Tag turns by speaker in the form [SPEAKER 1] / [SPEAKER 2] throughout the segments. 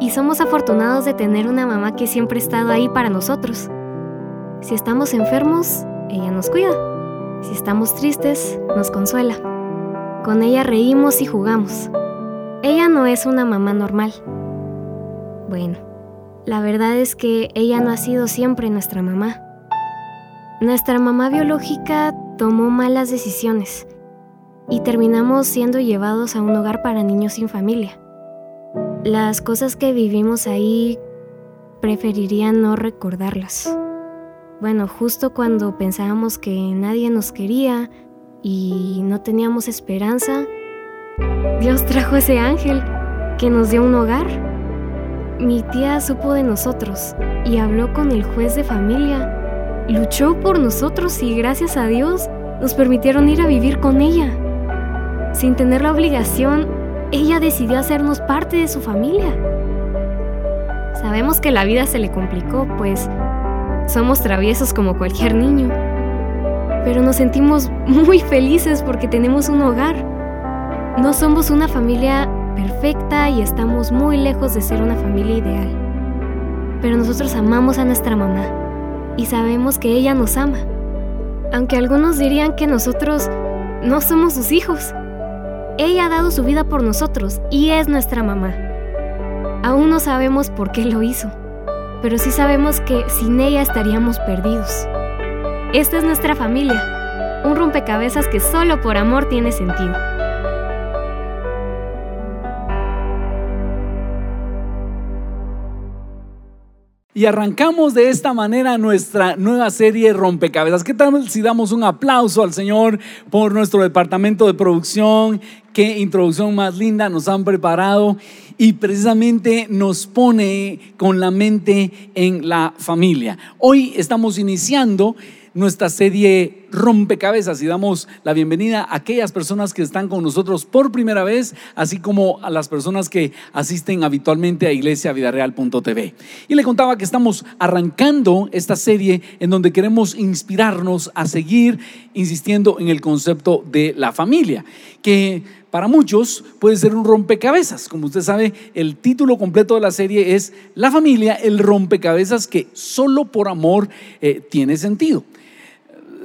[SPEAKER 1] y somos afortunados de tener una mamá que siempre ha estado ahí para nosotros. Si estamos enfermos, ella nos cuida. Si estamos tristes, nos consuela. Con ella reímos y jugamos. Ella no es una mamá normal. Bueno, la verdad es que ella no ha sido siempre nuestra mamá. Nuestra mamá biológica tomó malas decisiones y terminamos siendo llevados a un hogar para niños sin familia. Las cosas que vivimos ahí preferiría no recordarlas. Bueno, justo cuando pensábamos que nadie nos quería y no teníamos esperanza, Dios trajo ese ángel que nos dio un hogar. Mi tía supo de nosotros y habló con el juez de familia. Luchó por nosotros y gracias a Dios nos permitieron ir a vivir con ella. Sin tener la obligación ella decidió hacernos parte de su familia. Sabemos que la vida se le complicó, pues somos traviesos como cualquier niño. Pero nos sentimos muy felices porque tenemos un hogar. No somos una familia perfecta y estamos muy lejos de ser una familia ideal. Pero nosotros amamos a nuestra mamá y sabemos que ella nos ama. Aunque algunos dirían que nosotros no somos sus hijos. Ella ha dado su vida por nosotros y es nuestra mamá. Aún no sabemos por qué lo hizo, pero sí sabemos que sin ella estaríamos perdidos. Esta es nuestra familia, un rompecabezas que solo por amor tiene sentido.
[SPEAKER 2] Y arrancamos de esta manera nuestra nueva serie Rompecabezas. ¿Qué tal si damos un aplauso al Señor por nuestro departamento de producción? Qué introducción más linda nos han preparado y precisamente nos pone con la mente en la familia. Hoy estamos iniciando nuestra serie Rompecabezas y damos la bienvenida a aquellas personas que están con nosotros por primera vez, así como a las personas que asisten habitualmente a iglesiavidareal.tv. Y le contaba que estamos arrancando esta serie en donde queremos inspirarnos a seguir insistiendo en el concepto de la familia, que para muchos puede ser un rompecabezas. Como usted sabe, el título completo de la serie es La familia, el rompecabezas que solo por amor eh, tiene sentido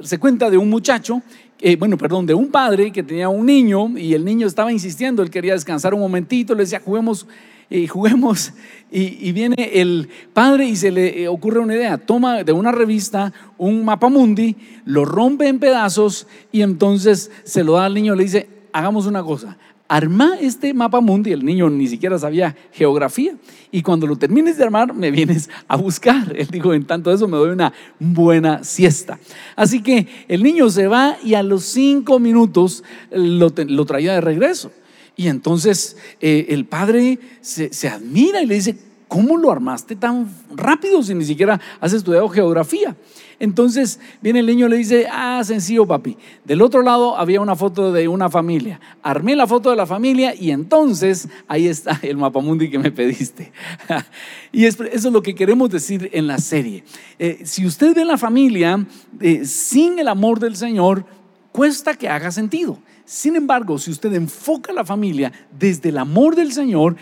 [SPEAKER 2] se cuenta de un muchacho, eh, bueno, perdón, de un padre que tenía un niño y el niño estaba insistiendo, él quería descansar un momentito, le decía, juguemos y eh, juguemos. Y, viene el padre y se le eh, ocurre una idea, toma de una revista un mapa mundi, lo rompe en pedazos y entonces se lo da al niño, le dice, hagamos una cosa, arma este mapa mundi, el niño ni siquiera sabía geografía, y cuando lo termines de armar me vienes a buscar. Él dijo, en tanto eso me doy una buena siesta. Así que el niño se va y a los cinco minutos lo, traía de regreso. Y entonces eh, el padre se, se admira y le dice, ¿cómo lo armaste tan rápido si ni siquiera has estudiado geografía? Entonces viene el niño y le dice, ah, sencillo papi. Del otro lado había una foto de una familia. Armé la foto de la familia y entonces ahí está el mapamundi que me pediste. y eso es lo que queremos decir en la serie. Eh, si usted ve la familia eh, sin el amor del Señor, cuesta que haga sentido. Sin embargo, si usted enfoca la familia desde el amor del Señor,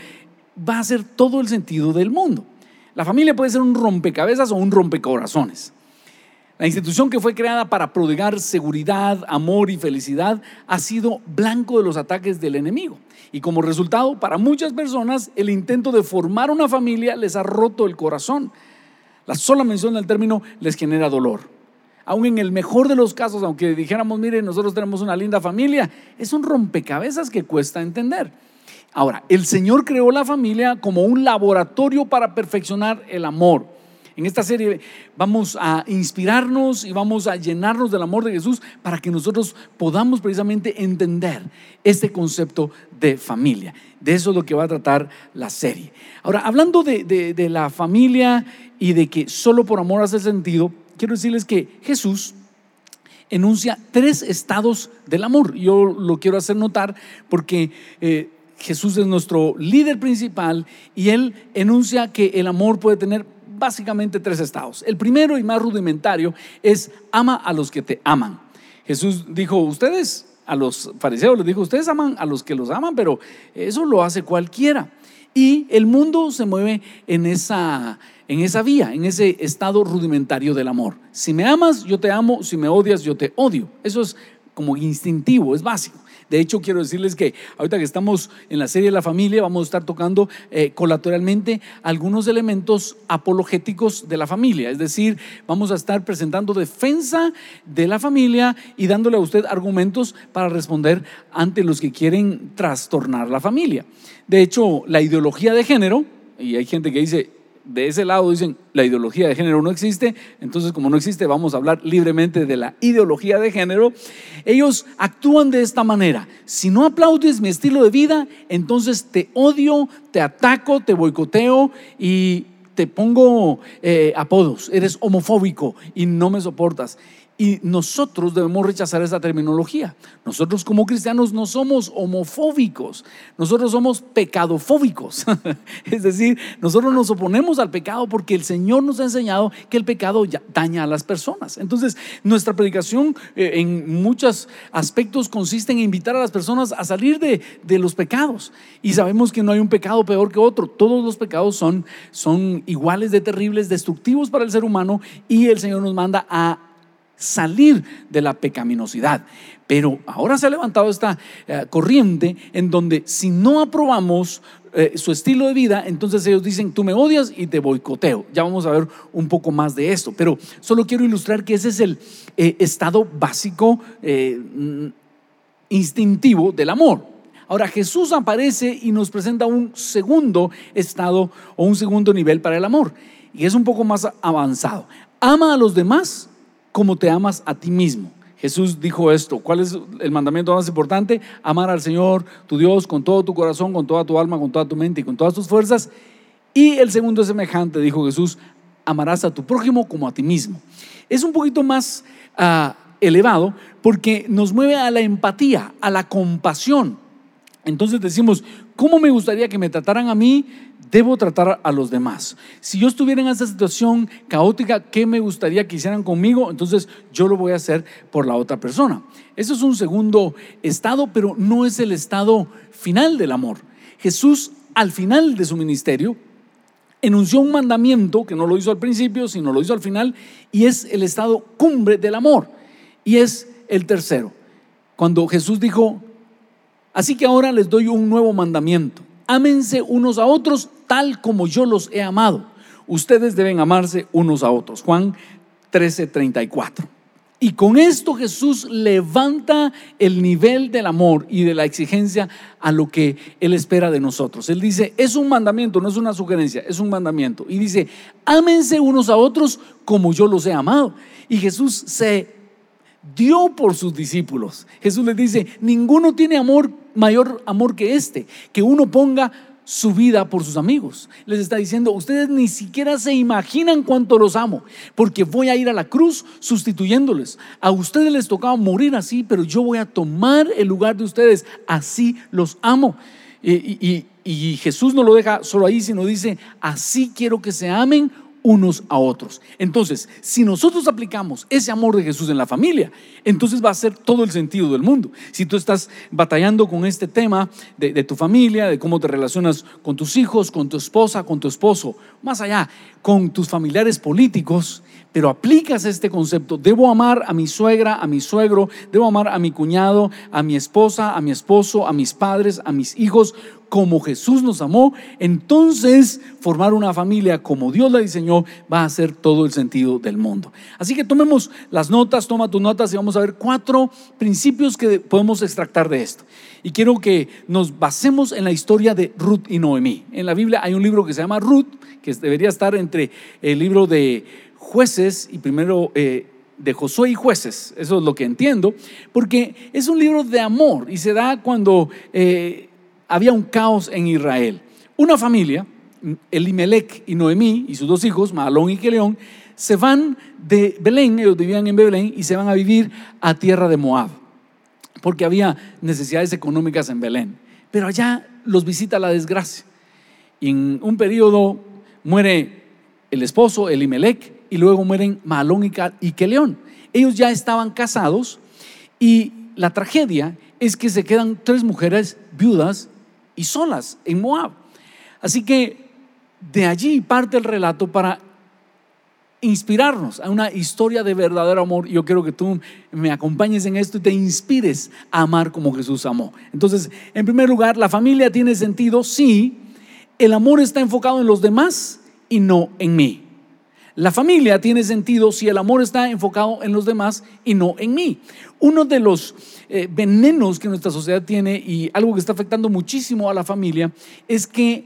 [SPEAKER 2] va a hacer todo el sentido del mundo. La familia puede ser un rompecabezas o un rompecorazones. La institución que fue creada para prodigar seguridad, amor y felicidad ha sido blanco de los ataques del enemigo. Y como resultado, para muchas personas, el intento de formar una familia les ha roto el corazón. La sola mención del término les genera dolor. Aún en el mejor de los casos, aunque dijéramos, mire, nosotros tenemos una linda familia, es un rompecabezas que cuesta entender. Ahora, el Señor creó la familia como un laboratorio para perfeccionar el amor En esta serie vamos a inspirarnos y vamos a llenarnos del amor de Jesús para que nosotros podamos precisamente entender este concepto de familia. De eso es lo que va a tratar la serie. Ahora, hablando de, de la familia y de que solo por amor hace sentido, quiero decirles que Jesús enuncia tres estados del amor. Yo lo quiero hacer notar porque eh, Jesús es nuestro líder principal y él enuncia que el amor puede tener básicamente tres estados. El primero y más rudimentario es ama a los que te aman. Jesús dijo, ustedes, a los fariseos les dijo, ustedes aman a los que los aman, pero eso lo hace cualquiera. Y el mundo se mueve en esa, en esa vía, en ese estado rudimentario del amor. Si me amas, yo te amo, si me odias, yo te odio. Eso es como instintivo, es básico. De hecho, quiero decirles que ahorita que estamos en la serie de la familia, vamos a estar tocando eh, colateralmente algunos elementos apologéticos de la familia. Es decir, vamos a estar presentando defensa de la familia y dándole a usted argumentos para responder ante los que quieren trastornar la familia. De hecho, la ideología de género, y hay gente que dice, de ese lado dicen la ideología de género no existe, entonces como no existe vamos a hablar libremente de la ideología de género. Ellos actúan de esta manera. Si no aplaudes mi estilo de vida, entonces te odio, te ataco, te boicoteo y te pongo eh, apodos. Eres homofóbico y no me soportas. Y nosotros debemos rechazar esa terminología. Nosotros como cristianos no somos homofóbicos, nosotros somos pecadofóbicos. es decir, nosotros nos oponemos al pecado porque el Señor nos ha enseñado que el pecado daña a las personas. Entonces, nuestra predicación eh, en muchos aspectos consiste en invitar a las personas a salir de, de, los pecados. Y sabemos que no hay un pecado peor que otro. Todos los pecados son, son iguales de terribles, destructivos para el ser humano y el Señor nos manda a salir de la pecaminosidad. Pero ahora se ha levantado esta eh, corriente en donde si no aprobamos eh, su estilo de vida, entonces ellos dicen, tú me odias y te boicoteo. Ya vamos a ver un poco más de esto, pero solo quiero ilustrar que ese es el eh, estado básico, instintivo del amor. Ahora Jesús aparece y nos presenta un segundo estado o un segundo nivel para el amor. Y es un poco más avanzado. Ama a los demás como te amas a ti mismo. Jesús dijo esto. ¿Cuál es el mandamiento más importante? Amar al Señor, tu Dios, con todo tu corazón, con toda tu alma, con toda tu mente y con todas tus fuerzas. Y el segundo es semejante, dijo Jesús, amarás a tu prójimo como a ti mismo. Es un poquito más ah, elevado porque nos mueve a la empatía, a la compasión. Entonces decimos, ¿cómo me gustaría que me trataran a mí debo tratar a los demás. Si yo estuviera en esa situación caótica, ¿qué me gustaría que hicieran conmigo? Entonces yo lo voy a hacer por la otra persona. Eso es un segundo estado, pero no es el estado final del amor. Jesús, al final de su ministerio, enunció un mandamiento que no lo hizo al principio, sino lo hizo al final, y es el estado cumbre del amor. Y es el tercero. Cuando Jesús dijo, así que ahora les doy un nuevo mandamiento ámense unos a otros tal como yo los he amado. Ustedes deben amarse unos a otros. Juan 13:34. Y con esto Jesús levanta el nivel del amor y de la exigencia a lo que Él espera de nosotros. Él dice, es un mandamiento, no es una sugerencia, es un mandamiento. Y dice, ámense unos a otros como yo los he amado. Y Jesús se dio por sus discípulos. Jesús les dice, ninguno tiene amor mayor amor que este, que uno ponga su vida por sus amigos. Les está diciendo, ustedes ni siquiera se imaginan cuánto los amo, porque voy a ir a la cruz sustituyéndoles. A ustedes les tocaba morir así, pero yo voy a tomar el lugar de ustedes. Así los amo. Y, y Jesús no lo deja solo ahí, sino dice, así quiero que se amen unos a otros. Entonces, si nosotros aplicamos ese amor de Jesús en la familia, entonces va a ser todo el sentido del mundo. Si tú estás batallando con este tema de, tu familia, de cómo te relacionas con tus hijos, con tu esposa, con tu esposo, más allá, con tus familiares políticos, pero aplicas este concepto, debo amar a mi suegra, a mi suegro, debo amar a mi cuñado, a mi esposa, a mi esposo, a mis padres, a mis hijos, como Jesús nos amó, entonces formar una familia como Dios la diseñó va a ser todo el sentido del mundo. Así que tomemos las notas, toma tus notas y vamos a ver cuatro principios que podemos extractar de esto. Y quiero que nos basemos en la historia de Ruth y Noemí. En la Biblia hay un libro que se llama Ruth, que debería estar entre el libro de jueces y primero eh, de Josué y jueces, eso es lo que entiendo, porque es un libro de amor y se da cuando eh, había un caos en Israel. Una familia, Elimelech y Noemí y sus dos hijos, Malón y Keleón, se van de Belén, ellos vivían en Belén, y se van a vivir a tierra de Moab, porque había necesidades económicas en Belén. Pero allá los visita la desgracia. Y en un periodo muere el esposo, Elimelech, y luego mueren Malón y Keleón. Ellos ya estaban casados y la tragedia es que se quedan tres mujeres viudas y solas en Moab. Así que de allí parte el relato para inspirarnos a una historia de verdadero amor. Yo quiero que tú me acompañes en esto y te inspires a amar como Jesús amó. Entonces, en primer lugar, la familia tiene sentido si el amor está enfocado en los demás y no en mí. La familia tiene sentido si el amor está enfocado en los demás y no en mí. Uno de los eh, venenos que nuestra sociedad tiene y algo que está afectando muchísimo a la familia es que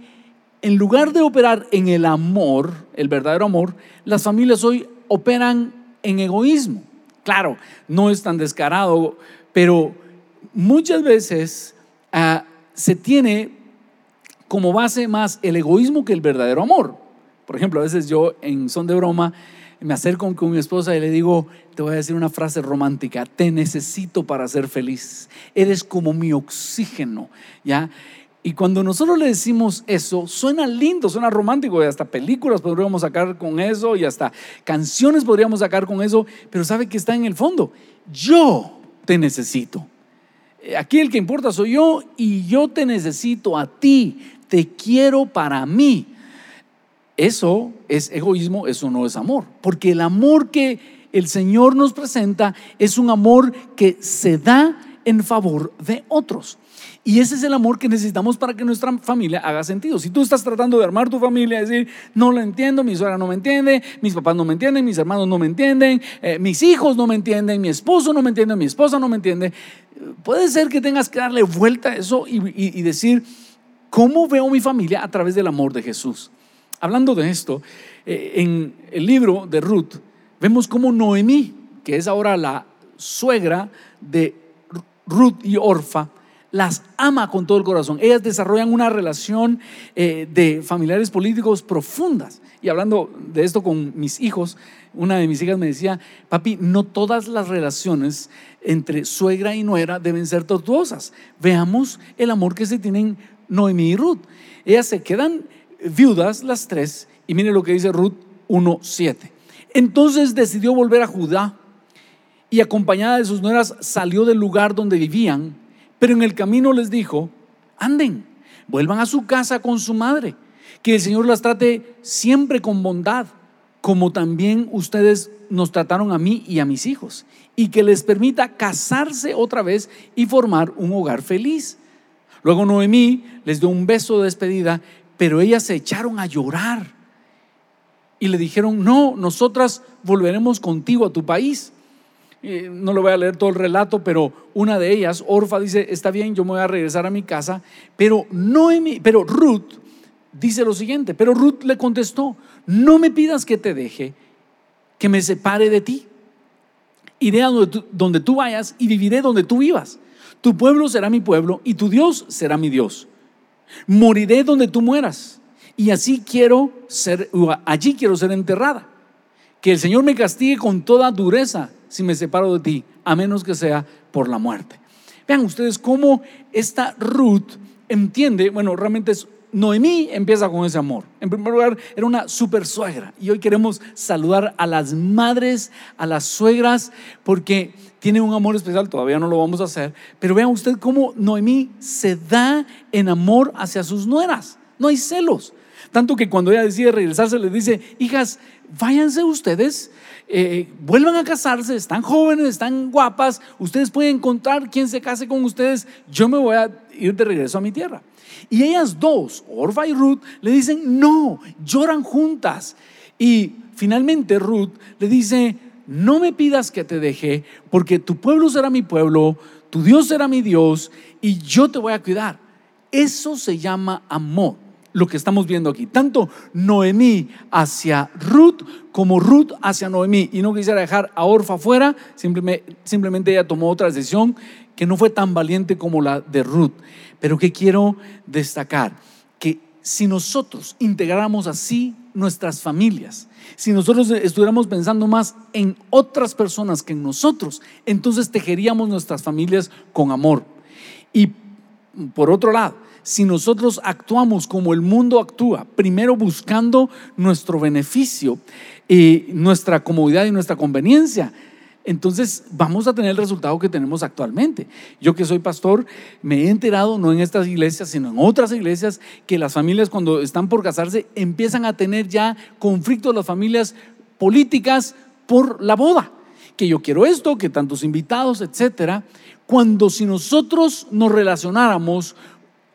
[SPEAKER 2] en lugar de operar en el amor, el verdadero amor, las familias hoy operan en egoísmo. Claro, no es tan descarado, pero muchas veces ah, se tiene como base más el egoísmo que el verdadero amor. Por ejemplo, a veces yo en son de broma me acerco con mi esposa y le digo, te voy a decir una frase romántica, te necesito para ser feliz, eres como mi oxígeno, ¿ya? Y cuando nosotros le decimos eso, suena lindo, suena romántico, y hasta películas podríamos sacar con eso, y hasta canciones podríamos sacar con eso, pero sabe que está en el fondo, yo te necesito. Aquí el que importa soy yo y yo te necesito a ti, te quiero para mí. Eso es egoísmo, eso no es amor. Porque el amor que el Señor nos presenta es un amor que se da en favor de otros. Y ese es el amor que necesitamos para que nuestra familia haga sentido. Si tú estás tratando de armar tu familia, decir, no lo entiendo, mi suegra no me entiende, mis papás no me entienden, mis hermanos no me entienden, eh, mis hijos no me entienden, mi esposo no me entiende, mi esposa no me entiende, puede ser que tengas que darle vuelta a eso y decir, ¿cómo veo mi familia a través del amor de Jesús? Hablando de esto, eh, en el libro de Ruth vemos cómo Noemí, que es ahora la suegra de Ruth y Orfa, las ama con todo el corazón. Ellas desarrollan una relación eh, de familiares políticos profundas. Y hablando de esto con mis hijos, una de mis hijas me decía, papi, no todas las relaciones entre suegra y nuera deben ser tortuosas. Veamos el amor que se tienen Noemí y Ruth. Ellas se quedan viudas las tres, y mire lo que dice Ruth 1.7. Entonces decidió volver a Judá y acompañada de sus nueras salió del lugar donde vivían, pero en el camino les dijo, anden, vuelvan a su casa con su madre, que el Señor las trate siempre con bondad, como también ustedes nos trataron a mí y a mis hijos, y que les permita casarse otra vez y formar un hogar feliz. Luego Noemí les dio un beso de despedida pero ellas se echaron a llorar y le dijeron, no, nosotras volveremos contigo a tu país. Eh, no lo voy a leer todo el relato, pero una de ellas, Orfa, dice, está bien, yo me voy a regresar a mi casa, pero, no pero Ruth dice lo siguiente, pero Ruth le contestó, no me pidas que te deje, que me separe de ti. Iré a donde tú vayas y viviré donde tú vivas. Tu pueblo será mi pueblo y tu Dios será mi Dios. Moriré donde tú mueras. Y así quiero ser, allí quiero ser enterrada. Que el Señor me castigue con toda dureza si me separo de ti, a menos que sea por la muerte. Vean ustedes cómo esta Ruth entiende, bueno, realmente es Noemí empieza con ese amor. En primer lugar, era una super suegra. Y hoy queremos saludar a las madres, a las suegras, porque tiene un amor especial. Todavía no lo vamos a hacer. Pero vean usted cómo Noemí se da en amor hacia sus nueras. No hay celos. Tanto que cuando ella decide regresarse, le dice, hijas, váyanse ustedes, eh, vuelvan a casarse, están jóvenes, están guapas, ustedes pueden encontrar quien se case con ustedes, yo me voy a ir de regreso a mi tierra. Y ellas dos, Orfa y Ruth, le dicen, no, lloran juntas. Y finalmente Ruth le dice, no me pidas que te deje, porque tu pueblo será mi pueblo, tu Dios será mi Dios, y yo te voy a cuidar. Eso se llama amor lo que estamos viendo aquí. Tanto Noemí hacia Ruth como Ruth hacia Noemí. Y no quisiera dejar a Orfa fuera, simplemente, simplemente ella tomó otra decisión que no fue tan valiente como la de Ruth. Pero que quiero destacar, si nosotros integráramos así nuestras familias, si nosotros estuviéramos pensando más en otras personas que en nosotros, entonces tejeríamos nuestras familias con amor. Y por otro lado, si nosotros actuamos como el mundo actúa, primero buscando nuestro beneficio, y nuestra comodidad y nuestra conveniencia, entonces vamos a tener el resultado que tenemos actualmente. Yo que soy pastor, me he enterado, no en estas iglesias, sino en otras iglesias, que las familias cuando están por casarse empiezan a tener ya conflictos las familias políticas por la boda. Que yo quiero esto, que tantos invitados, etcétera. Cuando si nosotros nos relacionáramos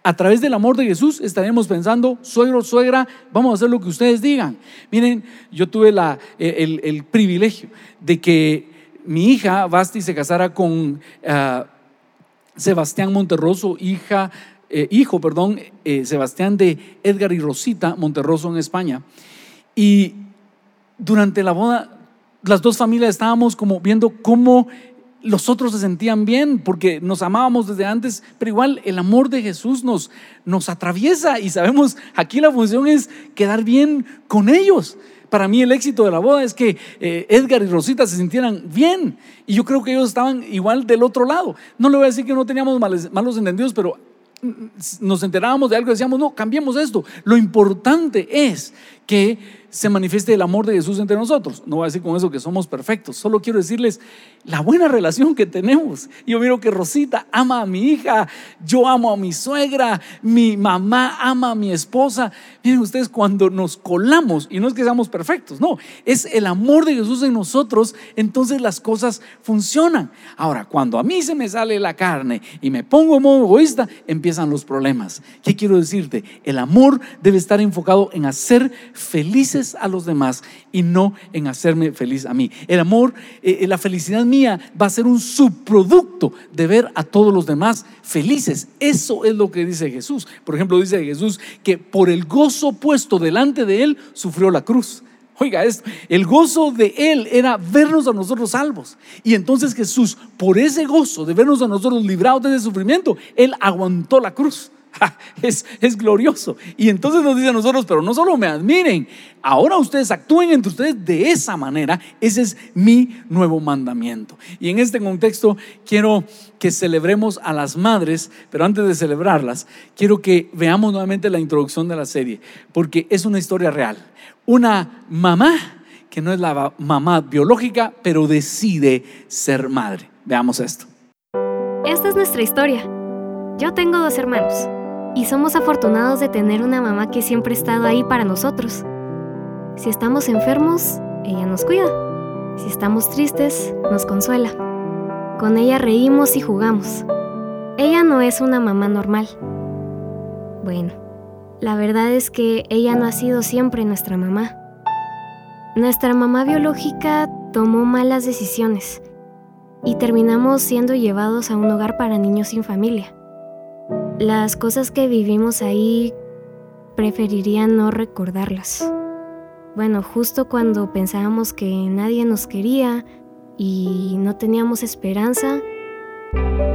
[SPEAKER 2] a través del amor de Jesús estaremos pensando, suegro, suegra, vamos a hacer lo que ustedes digan. Miren, yo tuve la, el, privilegio de que mi hija, Basti, se casara con ah, Sebastián Monterroso, hija, eh, hijo, perdón, eh, Sebastián de Edgar y Rosita Monterroso en España. Y durante la boda, las dos familias estábamos como viendo cómo los otros se sentían bien porque nos amábamos desde antes, pero igual el amor de Jesús nos, nos atraviesa y sabemos, aquí la función es quedar bien con ellos. Para mí el éxito de la boda es que eh, Edgar y Rosita se sintieran bien y yo creo que ellos estaban igual del otro lado. No le voy a decir que no teníamos malos entendidos, pero mm, nos enterábamos de algo y decíamos, no, cambiemos esto. Lo importante es que se manifieste el amor de Jesús entre nosotros. No voy a decir con eso que somos perfectos, solo quiero decirles la buena relación que tenemos. Yo miro que Rosita ama a mi hija, yo amo a mi suegra, mi mamá ama a mi esposa. Miren ustedes, cuando nos colamos, y no es que seamos perfectos, no, es el amor de Jesús en nosotros, entonces las cosas funcionan. Ahora, cuando a mí se me sale la carne y me pongo en modo egoísta, empiezan los problemas. ¿Qué quiero decirte? El amor debe estar enfocado en hacer felices a los demás y no en hacerme feliz a mí. El amor, eh, eh, la felicidad mía va a ser un subproducto de ver a todos los demás felices. Eso es lo que dice Jesús. Por ejemplo, dice Jesús que por el gozo puesto delante de él sufrió la cruz. Oiga esto, el gozo de Él era vernos a nosotros salvos. Y entonces Jesús, por ese gozo de vernos a nosotros librados de ese sufrimiento, Él aguantó la cruz. Es, es, glorioso. Y entonces nos dice a nosotros, pero no solo me admiren, ahora ustedes actúen entre ustedes de esa manera. Ese es mi nuevo mandamiento. Y en este contexto quiero que celebremos a las madres, pero antes de celebrarlas, quiero que veamos nuevamente la introducción de la serie, porque es una historia real. Una mamá que no es la mamá biológica, pero decide ser madre. Veamos esto.
[SPEAKER 1] Esta es nuestra historia. Yo tengo dos hermanos y somos afortunados de tener una mamá que siempre ha estado ahí para nosotros. Si estamos enfermos, ella nos cuida. Si estamos tristes, nos consuela. Con ella reímos y jugamos. Ella no es una mamá normal. Bueno, la verdad es que ella no ha sido siempre nuestra mamá. Nuestra mamá biológica tomó malas decisiones y terminamos siendo llevados a un hogar para niños sin familia. Las cosas que vivimos ahí preferiría no recordarlas. Bueno, justo cuando pensábamos que nadie nos quería y no teníamos esperanza,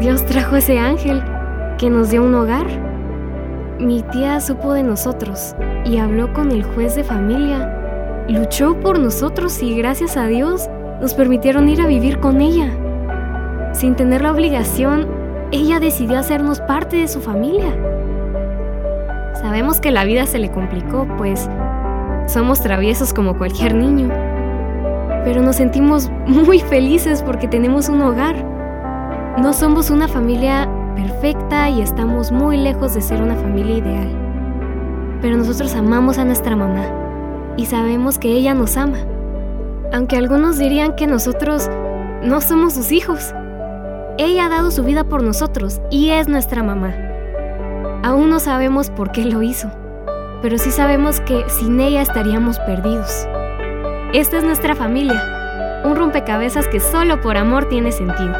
[SPEAKER 1] Dios trajo ese ángel que nos dio un hogar. Mi tía supo de nosotros y habló con el juez de familia. Luchó por nosotros y gracias a Dios nos permitieron ir a vivir con ella. Sin tener la obligación ella decidió hacernos parte de su familia. Sabemos que la vida se le complicó, pues somos traviesos como cualquier niño, pero nos sentimos muy felices porque tenemos un hogar. No somos una familia perfecta y estamos muy lejos de ser una familia ideal. pero nosotros amamos a nuestra mamá y sabemos que ella nos ama. Aunque algunos dirían que nosotros no somos sus hijos. Ella ha dado su vida por nosotros y es nuestra mamá. Aún no sabemos por qué lo hizo, pero sí sabemos que sin ella estaríamos perdidos. Esta es nuestra familia, un rompecabezas que solo por amor tiene sentido.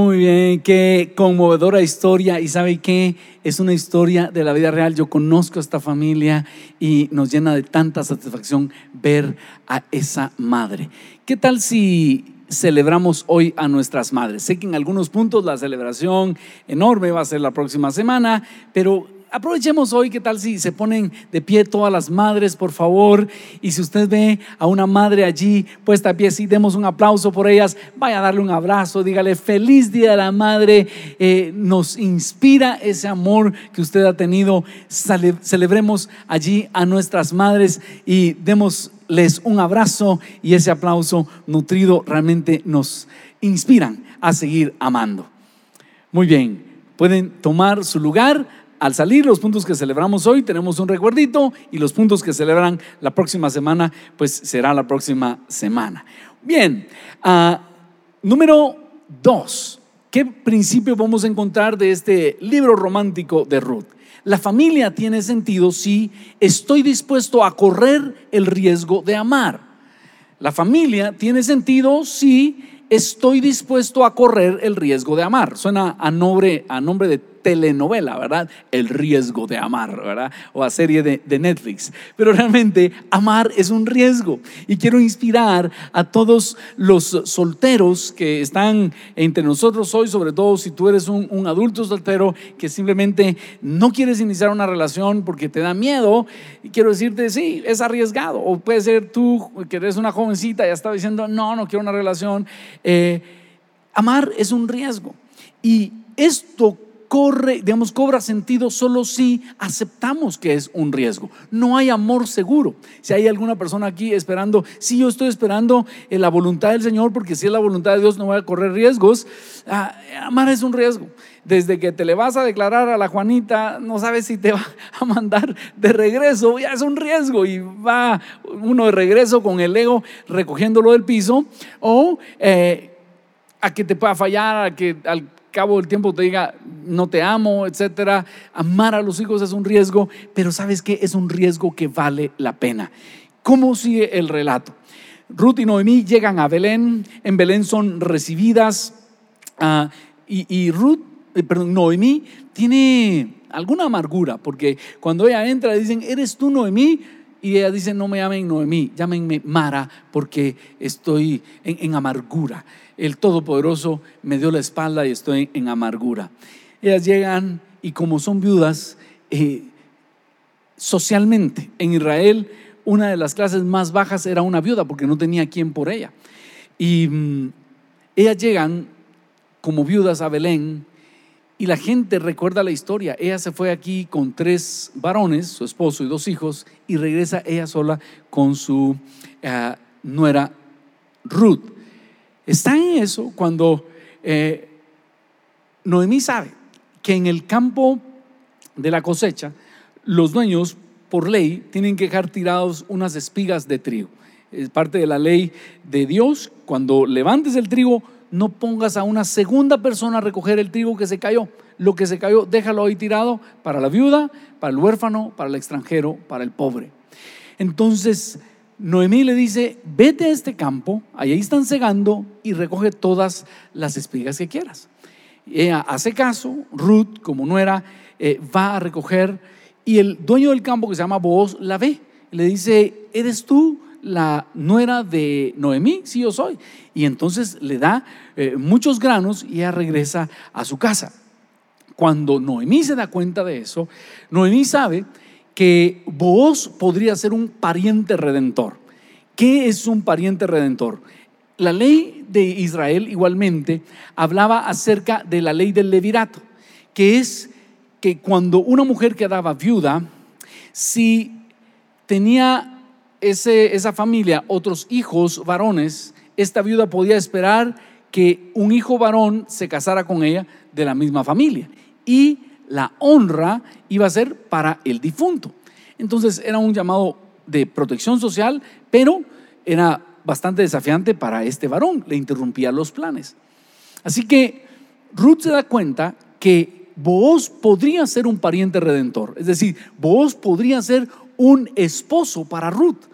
[SPEAKER 2] Muy bien, qué conmovedora historia. Y sabe que es una historia de la vida real. Yo conozco a esta familia y nos llena de tanta satisfacción ver a esa madre. ¿Qué tal si celebramos hoy a nuestras madres? Sé que en algunos puntos la celebración enorme va a ser la próxima semana, pero aprovechemos hoy, ¿qué tal si se ponen de pie todas las madres, por favor? Y si usted ve a una madre allí puesta a pie, sí, demos un aplauso por ellas, vaya a darle un abrazo, dígale feliz día de la madre, eh, nos inspira ese amor que usted ha tenido, celebremos allí a nuestras madres y démosles un abrazo y ese aplauso nutrido realmente nos inspiran a seguir amando. Muy bien, pueden tomar su lugar. Al salir los puntos que celebramos hoy, tenemos un recuerdito y los puntos que celebran la próxima semana, pues será la próxima semana. Bien, ah, número dos, ¿qué principio vamos a encontrar de este libro romántico de Ruth? La familia tiene sentido si estoy dispuesto a correr el riesgo de amar. La familia tiene sentido si estoy dispuesto a correr el riesgo de amar. Suena a nombre, a nombre de telenovela, ¿verdad? El riesgo de amar, ¿verdad? O a serie de, Netflix. Pero realmente amar es un riesgo. Y quiero inspirar a todos los solteros que están entre nosotros hoy, sobre todo si tú eres un, un adulto soltero que simplemente no quieres iniciar una relación porque te da miedo. Y quiero decirte, sí, es arriesgado. O puede ser tú que eres una jovencita y ya está diciendo, no, no quiero una relación. Eh, amar es un riesgo. Y esto corre, digamos, cobra sentido solo si aceptamos que es un riesgo. No hay amor seguro. Si hay alguna persona aquí esperando, si yo estoy esperando eh, la voluntad del Señor, porque si es la voluntad de Dios no voy a correr riesgos, ah, amar es un riesgo. Desde que te le vas a declarar a la Juanita, no sabes si te va a mandar de regreso, ya es un riesgo y va uno de regreso con el ego recogiéndolo del piso, o eh, a que te pueda fallar, a que al cabo del tiempo te diga, no te amo, etcétera. Amar a los hijos es un riesgo, pero ¿sabes qué? Es un riesgo que vale la pena. ¿Cómo sigue el relato? Ruth y Noemí llegan a Belén, en Belén son recibidas ah, y, Ruth, eh, perdón, Noemí tiene alguna amargura, porque cuando ella entra dicen, ¿eres tú Noemí? Y ella dice, no me llamen Noemí, llámenme Mara, porque estoy en amargura el Todopoderoso me dio la espalda y estoy en amargura. Ellas llegan y como son viudas, eh, socialmente en Israel una de las clases más bajas era una viuda porque no tenía quien por ella. Y mm, ellas llegan como viudas a Belén y la gente recuerda la historia. Ella se fue aquí con tres varones, su esposo y dos hijos, y regresa ella sola con su eh, nuera Ruth. Está en eso cuando eh, Noemí sabe que en el campo de la cosecha los dueños por ley tienen que dejar tirados unas espigas de trigo. Es parte de la ley de Dios. Cuando levantes el trigo, no pongas a una segunda persona a recoger el trigo que se cayó. Lo que se cayó, déjalo ahí tirado para la viuda, para el huérfano, para el extranjero, para el pobre. Entonces, Noemí le dice, vete a este campo, ahí están cegando y recoge todas las espigas que quieras. ella hace caso, Ruth, como no era, eh, va a recoger y el dueño del campo que se llama Boaz la ve. Le dice, ¿eres tú la nuera de Noemí? Sí, yo soy. Y entonces le da eh, muchos granos y ella regresa a su casa. Cuando Noemí se da cuenta de eso, Noemí sabe que vos podría ser un pariente redentor. ¿Qué es un pariente redentor? La ley de Israel igualmente hablaba acerca de la ley del levirato, que es que cuando una mujer quedaba viuda, si tenía ese, esa familia otros hijos varones, esta viuda podía esperar que un hijo varón se casara con ella de la misma familia. Y la honra iba a ser para el difunto. Entonces era un llamado de protección social, pero era bastante desafiante para este varón, le interrumpía los planes. Así que Ruth se da cuenta que Booz podría ser un pariente redentor, es decir, Booz podría ser un esposo para Ruth.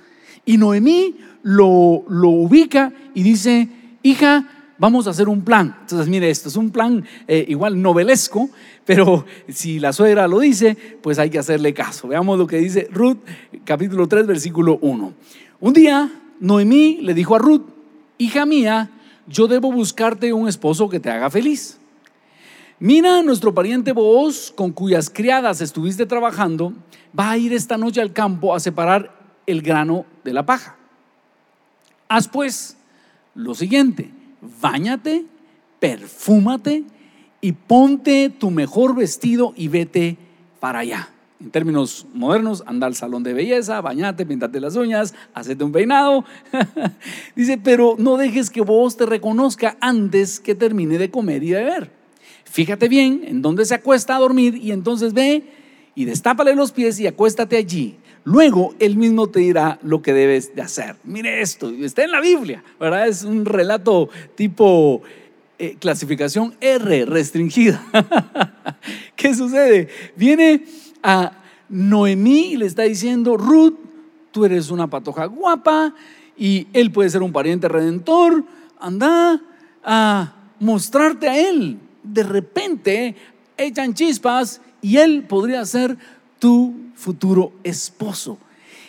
[SPEAKER 2] Y Noemí lo, lo ubica y dice, hija, vamos a hacer un plan. Entonces, mire, esto es un plan eh, igual novelesco, pero si la suegra lo dice, pues hay que hacerle caso. Veamos lo que dice Ruth, capítulo 3, versículo 1. Un día, Noemí le dijo a Ruth, hija mía, yo debo buscarte un esposo que te haga feliz. Mira, nuestro pariente Booz, con cuyas criadas estuviste trabajando, va a ir esta noche al campo a separar el grano de la paja. Haz pues lo siguiente, báñate, perfúmate y ponte tu mejor vestido y vete para allá. En términos modernos, anda al salón de belleza, bañate, pintate las uñas, hacete un peinado. Dice, pero no dejes que vos te reconozca antes que termine de comer y beber. Fíjate bien en dónde se acuesta a dormir y entonces ve y destápale los pies y acuéstate allí. Luego él mismo te dirá lo que debes de hacer. Mire esto, está en la Biblia, ¿verdad? Es un relato tipo eh, clasificación R, restringida. ¿Qué sucede? Viene a Noemí y le está diciendo, Ruth, tú eres una patoja guapa y él puede ser un pariente redentor, anda a mostrarte a él. De repente echan chispas y él podría ser tu futuro esposo.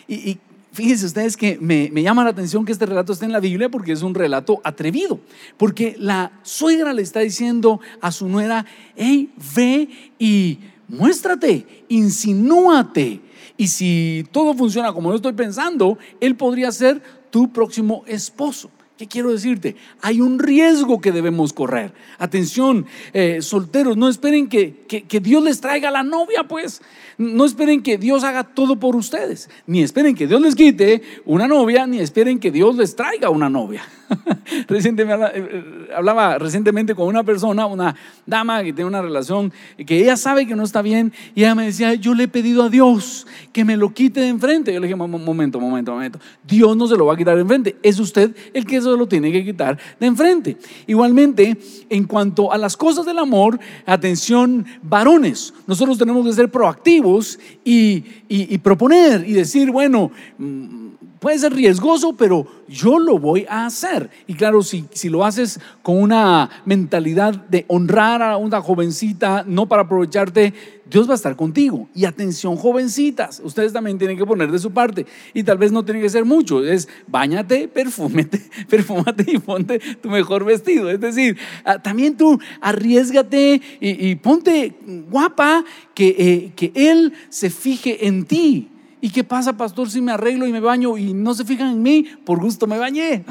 [SPEAKER 2] Y, fíjense ustedes que me, me, llama la atención que este relato esté en la Biblia porque es un relato atrevido. Porque la suegra le está diciendo a su nuera, hey, ve y muéstrate, insinúate. Y si todo funciona como yo estoy pensando, él podría ser tu próximo esposo. ¿Qué quiero decirte? Hay un riesgo que debemos correr. Atención, eh, solteros, no esperen que, que, Dios les traiga la novia, pues. No esperen que Dios haga todo por ustedes. Ni esperen que Dios les quite una novia, ni esperen que Dios les traiga una novia. Recientemente, eh, eh, hablaba recientemente con una persona, una dama que tiene una relación, que ella sabe que no está bien, y ella me decía, yo le he pedido a Dios que me lo quite de enfrente. Yo le dije, momento, momento, momento. Dios no se lo va a quitar de enfrente. Es usted el que se lo tiene que quitar de enfrente. Igualmente, en cuanto a las cosas del amor, atención, varones, nosotros tenemos que ser proactivos y, y proponer y decir, bueno, mm, puede ser riesgoso, pero yo lo voy a hacer. Y claro, si, si lo haces con una mentalidad de honrar a una jovencita, no para aprovecharte, Dios va a estar contigo. Y atención, jovencitas, ustedes también tienen que poner de su parte. Y tal vez no tiene que ser mucho, es bañate, perfúmete, perfúmate y ponte tu mejor vestido. Es decir, ah, también tú arriesgate y, ponte guapa, que, eh, que Él se fije en ti. ¿Y qué pasa, pastor, si me arreglo y me baño y no se fijan en mí? Por gusto me bañé.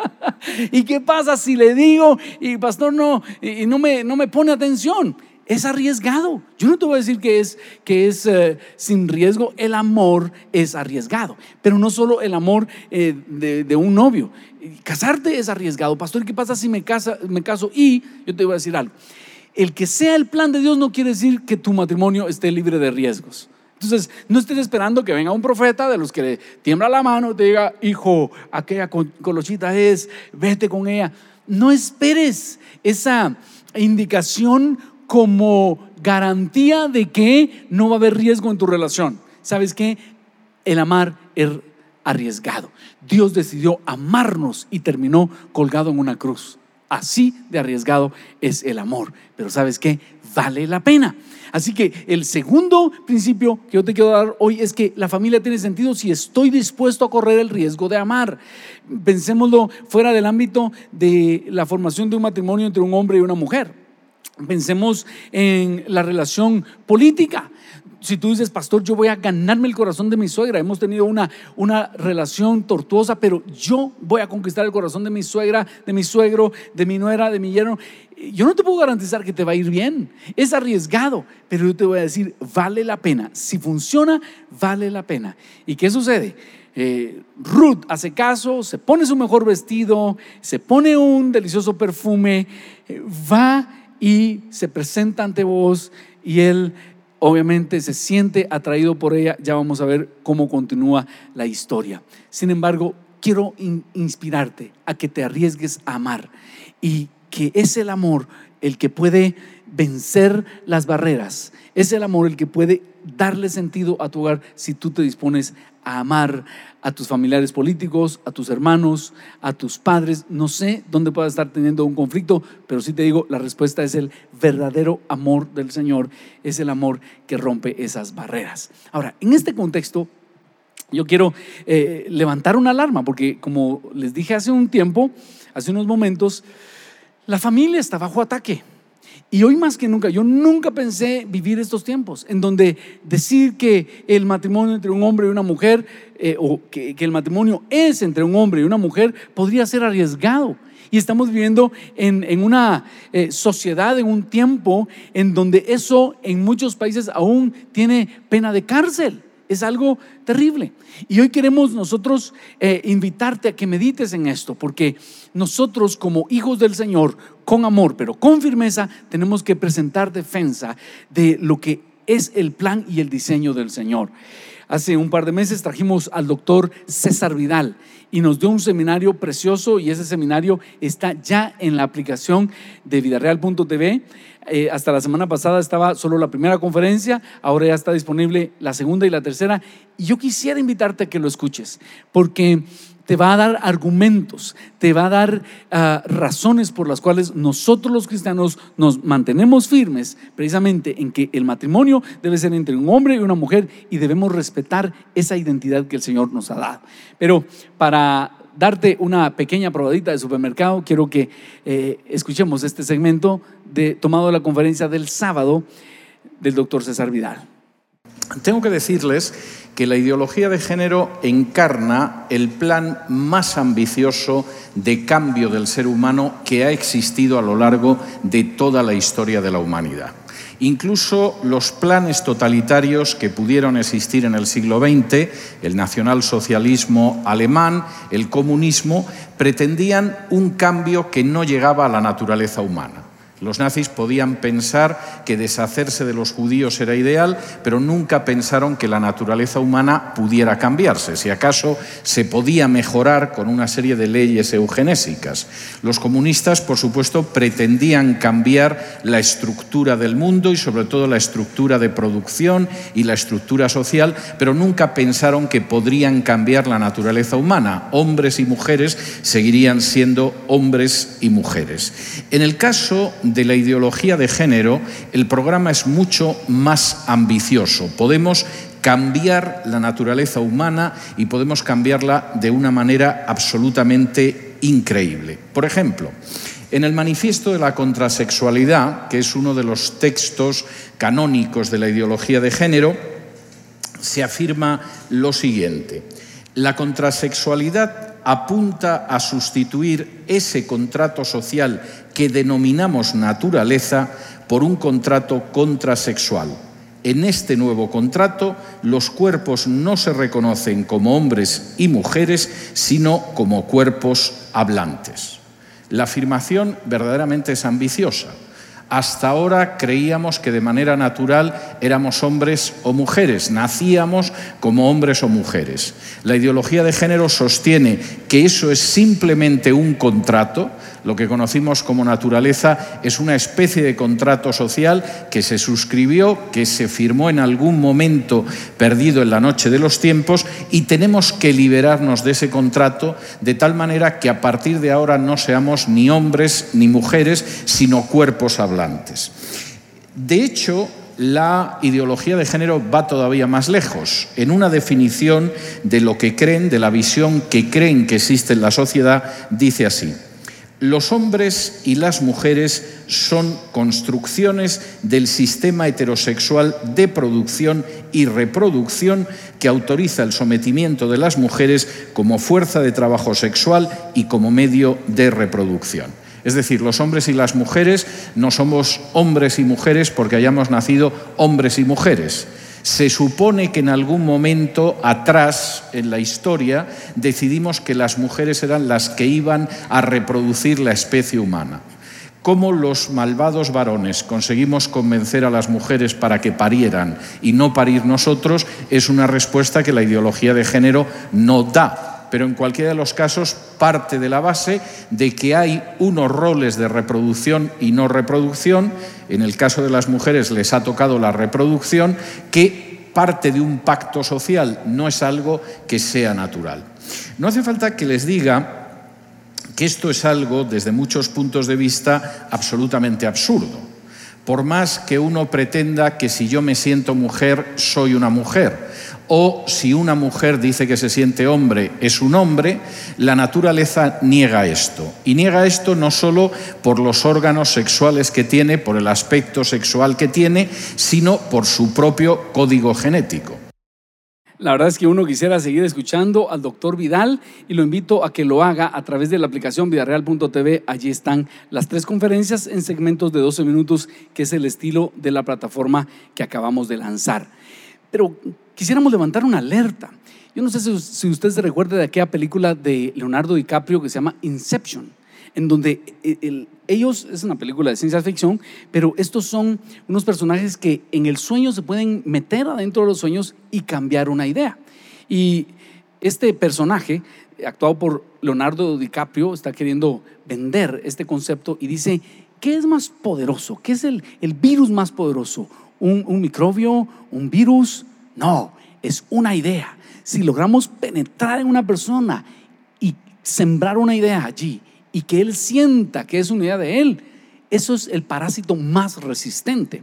[SPEAKER 2] ¿Y qué pasa si le digo y pastor no, y no, me, no me pone atención? Es arriesgado. Yo no te voy a decir que es, que es eh, sin riesgo. El amor es arriesgado. Pero no solo el amor eh, de, un novio. Casarte es arriesgado. Pastor, ¿qué pasa si me, casa, me caso? Y yo te voy a decir algo. El que sea el plan de Dios no quiere decir que tu matrimonio esté libre de riesgos. Entonces, no estés esperando que venga un profeta de los que le tiembla la mano te diga, hijo, aquella colochita es, vete con ella. No esperes esa indicación como garantía de que no va a haber riesgo en tu relación. ¿Sabes qué? El amar es arriesgado. Dios decidió amarnos y terminó colgado en una cruz. Así de arriesgado es el amor. Pero ¿sabes qué? Vale la pena. Así que el segundo principio que yo te quiero dar hoy es que la familia tiene sentido si estoy dispuesto a correr el riesgo de amar. Pensémoslo fuera del ámbito de la formación de un matrimonio entre un hombre y una mujer. Pensemos en la relación política si tú dices, pastor, yo voy a ganarme el corazón de mi suegra, hemos tenido una, una relación tortuosa, pero yo voy a conquistar el corazón de mi suegra, de mi suegro, de mi nuera, de mi yerno. Yo no te puedo garantizar que te va a ir bien, es arriesgado, pero yo te voy a decir, vale la pena. Si funciona, vale la pena. ¿Y qué sucede? eh, Ruth hace caso, se pone su mejor vestido, se pone un delicioso perfume, eh, va y se presenta ante vos y él obviamente se siente atraído por ella. Ya vamos a ver cómo continúa la historia. Sin embargo, quiero inspirarte a que te arriesgues a amar y que es el amor el que puede vencer las barreras. Es el amor el que puede darle sentido a tu hogar si tú te dispones a amar a tus familiares políticos, a tus hermanos, a tus padres. No sé dónde puedas estar teniendo un conflicto, pero sí te digo, la respuesta es el verdadero amor del Señor, es el amor que rompe esas barreras. Ahora, en este contexto, yo quiero eh, levantar una alarma, porque como les dije hace un tiempo, hace unos momentos, la familia está bajo ataque. Y hoy más que nunca, yo nunca pensé vivir estos tiempos en donde decir que el matrimonio entre un hombre y una mujer, eh, o que, el matrimonio es entre un hombre y una mujer, podría ser arriesgado. Y estamos viviendo en, una eh, sociedad, en un tiempo en donde eso en muchos países aún tiene pena de cárcel. Es algo terrible. Y hoy queremos nosotros eh, invitarte a que medites en esto, porque nosotros como hijos del Señor, con amor, pero con firmeza, tenemos que presentar defensa de lo que es el plan y el diseño del Señor. Hace un par de meses trajimos al doctor César Vidal y nos dio un seminario precioso y ese seminario está ya en la aplicación de vidareal.tv. Eh, hasta la semana pasada estaba solo la primera conferencia, ahora ya está disponible la segunda y la tercera. Y yo quisiera invitarte a que lo escuches, porque te va a dar argumentos, te va a dar ah, razones por las cuales nosotros los cristianos nos mantenemos firmes precisamente en que el matrimonio debe ser entre un hombre y una mujer y debemos respetar esa identidad que el Señor nos ha dado. Pero para darte una pequeña probadita de supermercado, quiero que eh, escuchemos este segmento de, tomado de la conferencia del sábado del doctor César Vidal.
[SPEAKER 3] Tengo que decirles que la ideología de género encarna el plan más ambicioso de cambio del ser humano que ha existido a lo largo de toda la historia de la humanidad. Incluso los planes totalitarios que pudieron existir en el siglo XX, el nacionalsocialismo alemán, el comunismo, pretendían un cambio que no llegaba a la naturaleza humana. Los nazis podían pensar que deshacerse de los judíos era ideal, pero nunca pensaron que la naturaleza humana pudiera cambiarse, si acaso se podía mejorar con una serie de leyes eugenésicas. Los comunistas, por supuesto, pretendían cambiar la estructura del mundo y sobre todo la estructura de producción y la estructura social, pero nunca pensaron que podrían cambiar la naturaleza humana. Hombres y mujeres seguirían siendo hombres y mujeres. En el caso la ideología de género, el programa es mucho más ambicioso. Podemos cambiar la naturaleza humana y podemos cambiarla de una manera absolutamente increíble. Por ejemplo, en el manifiesto de la contrasexualidad, que es uno de los textos canónicos de la ideología de género, se afirma lo siguiente. La contrasexualidad apunta a sustituir ese contrato social que denominamos naturaleza por un contrato contrasexual. En este nuevo contrato, los cuerpos no se reconocen como hombres y mujeres, sino como cuerpos hablantes. La afirmación verdaderamente es ambiciosa. Hasta ahora creíamos que de manera natural éramos hombres o mujeres, nacíamos como hombres o mujeres. La ideología de género sostiene que eso es simplemente un contrato, lo que conocimos como naturaleza es una especie de contrato social que se suscribió, que se firmó en algún momento perdido en la noche de los tiempos y tenemos que liberarnos de ese contrato de tal manera que a partir de ahora no seamos ni hombres ni mujeres, sino cuerpos hablantes. De hecho, la ideología de género va todavía más lejos. En una definición de lo que creen, de la visión que creen que existe en la sociedad, dice así los hombres y las mujeres son construcciones del sistema heterosexual de producción y reproducción que autoriza el sometimiento de las mujeres como fuerza de trabajo sexual y como medio de reproducción. Es decir, los hombres y las mujeres no somos hombres y mujeres porque hayamos nacido hombres y mujeres, Se supone que en algún momento atrás en la historia decidimos que las mujeres eran las que iban a reproducir la especie humana. ¿Cómo los malvados varones conseguimos convencer a las mujeres para que parieran y no parir nosotros? Es una respuesta que la ideología de género no da pero en cualquiera de los casos parte de la base de que hay unos roles de reproducción y no reproducción. En el caso de las mujeres les ha tocado la reproducción, que parte de un pacto social, no es algo que sea natural. No hace falta que les diga que esto es algo, desde muchos puntos de vista, absolutamente absurdo. Por más que uno pretenda que si yo me siento mujer, soy una mujer, o si una mujer dice que se siente hombre, es un hombre, la naturaleza niega esto. Y niega esto no solo por los órganos sexuales que tiene, por el aspecto sexual que tiene, sino por su propio código genético.
[SPEAKER 2] La verdad es que uno quisiera seguir escuchando al doctor Vidal y lo invito a que lo haga a través de la aplicación vidareal.tv. Allí están las tres conferencias en segmentos de 12 minutos, que es el estilo de la plataforma que acabamos de lanzar. Pero quisiéramos levantar una alerta. Yo no sé si, usted se recuerda de aquella película de Leonardo DiCaprio que se llama Inception, en donde eh, ellos, es una película de ciencia ficción, pero estos son unos personajes que en el sueño se pueden meter adentro de los sueños y cambiar una idea. Y este personaje, actuado por Leonardo DiCaprio, está queriendo vender este concepto y dice, ¿qué es más poderoso? ¿Qué es el, el virus más poderoso? ¿Un, un microbio? ¿Un virus? No, es una idea. Si logramos penetrar en una persona y sembrar una idea allí y que él sienta que es una idea de él, eso es el parásito más resistente.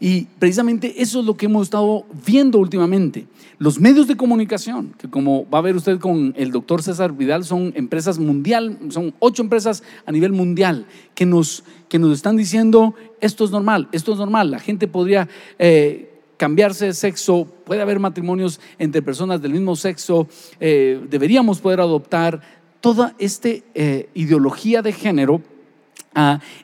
[SPEAKER 2] Y precisamente eso es lo que hemos estado viendo últimamente. Los medios de comunicación, que como va a ver usted con el doctor César Vidal, son empresas mundial, son ocho empresas a nivel mundial que nos, que nos están diciendo esto es normal, esto es normal. La gente podría eh, cambiarse de sexo, puede haber matrimonios entre personas del mismo sexo, eh, deberíamos poder adoptar. Toda esta eh, ideología de género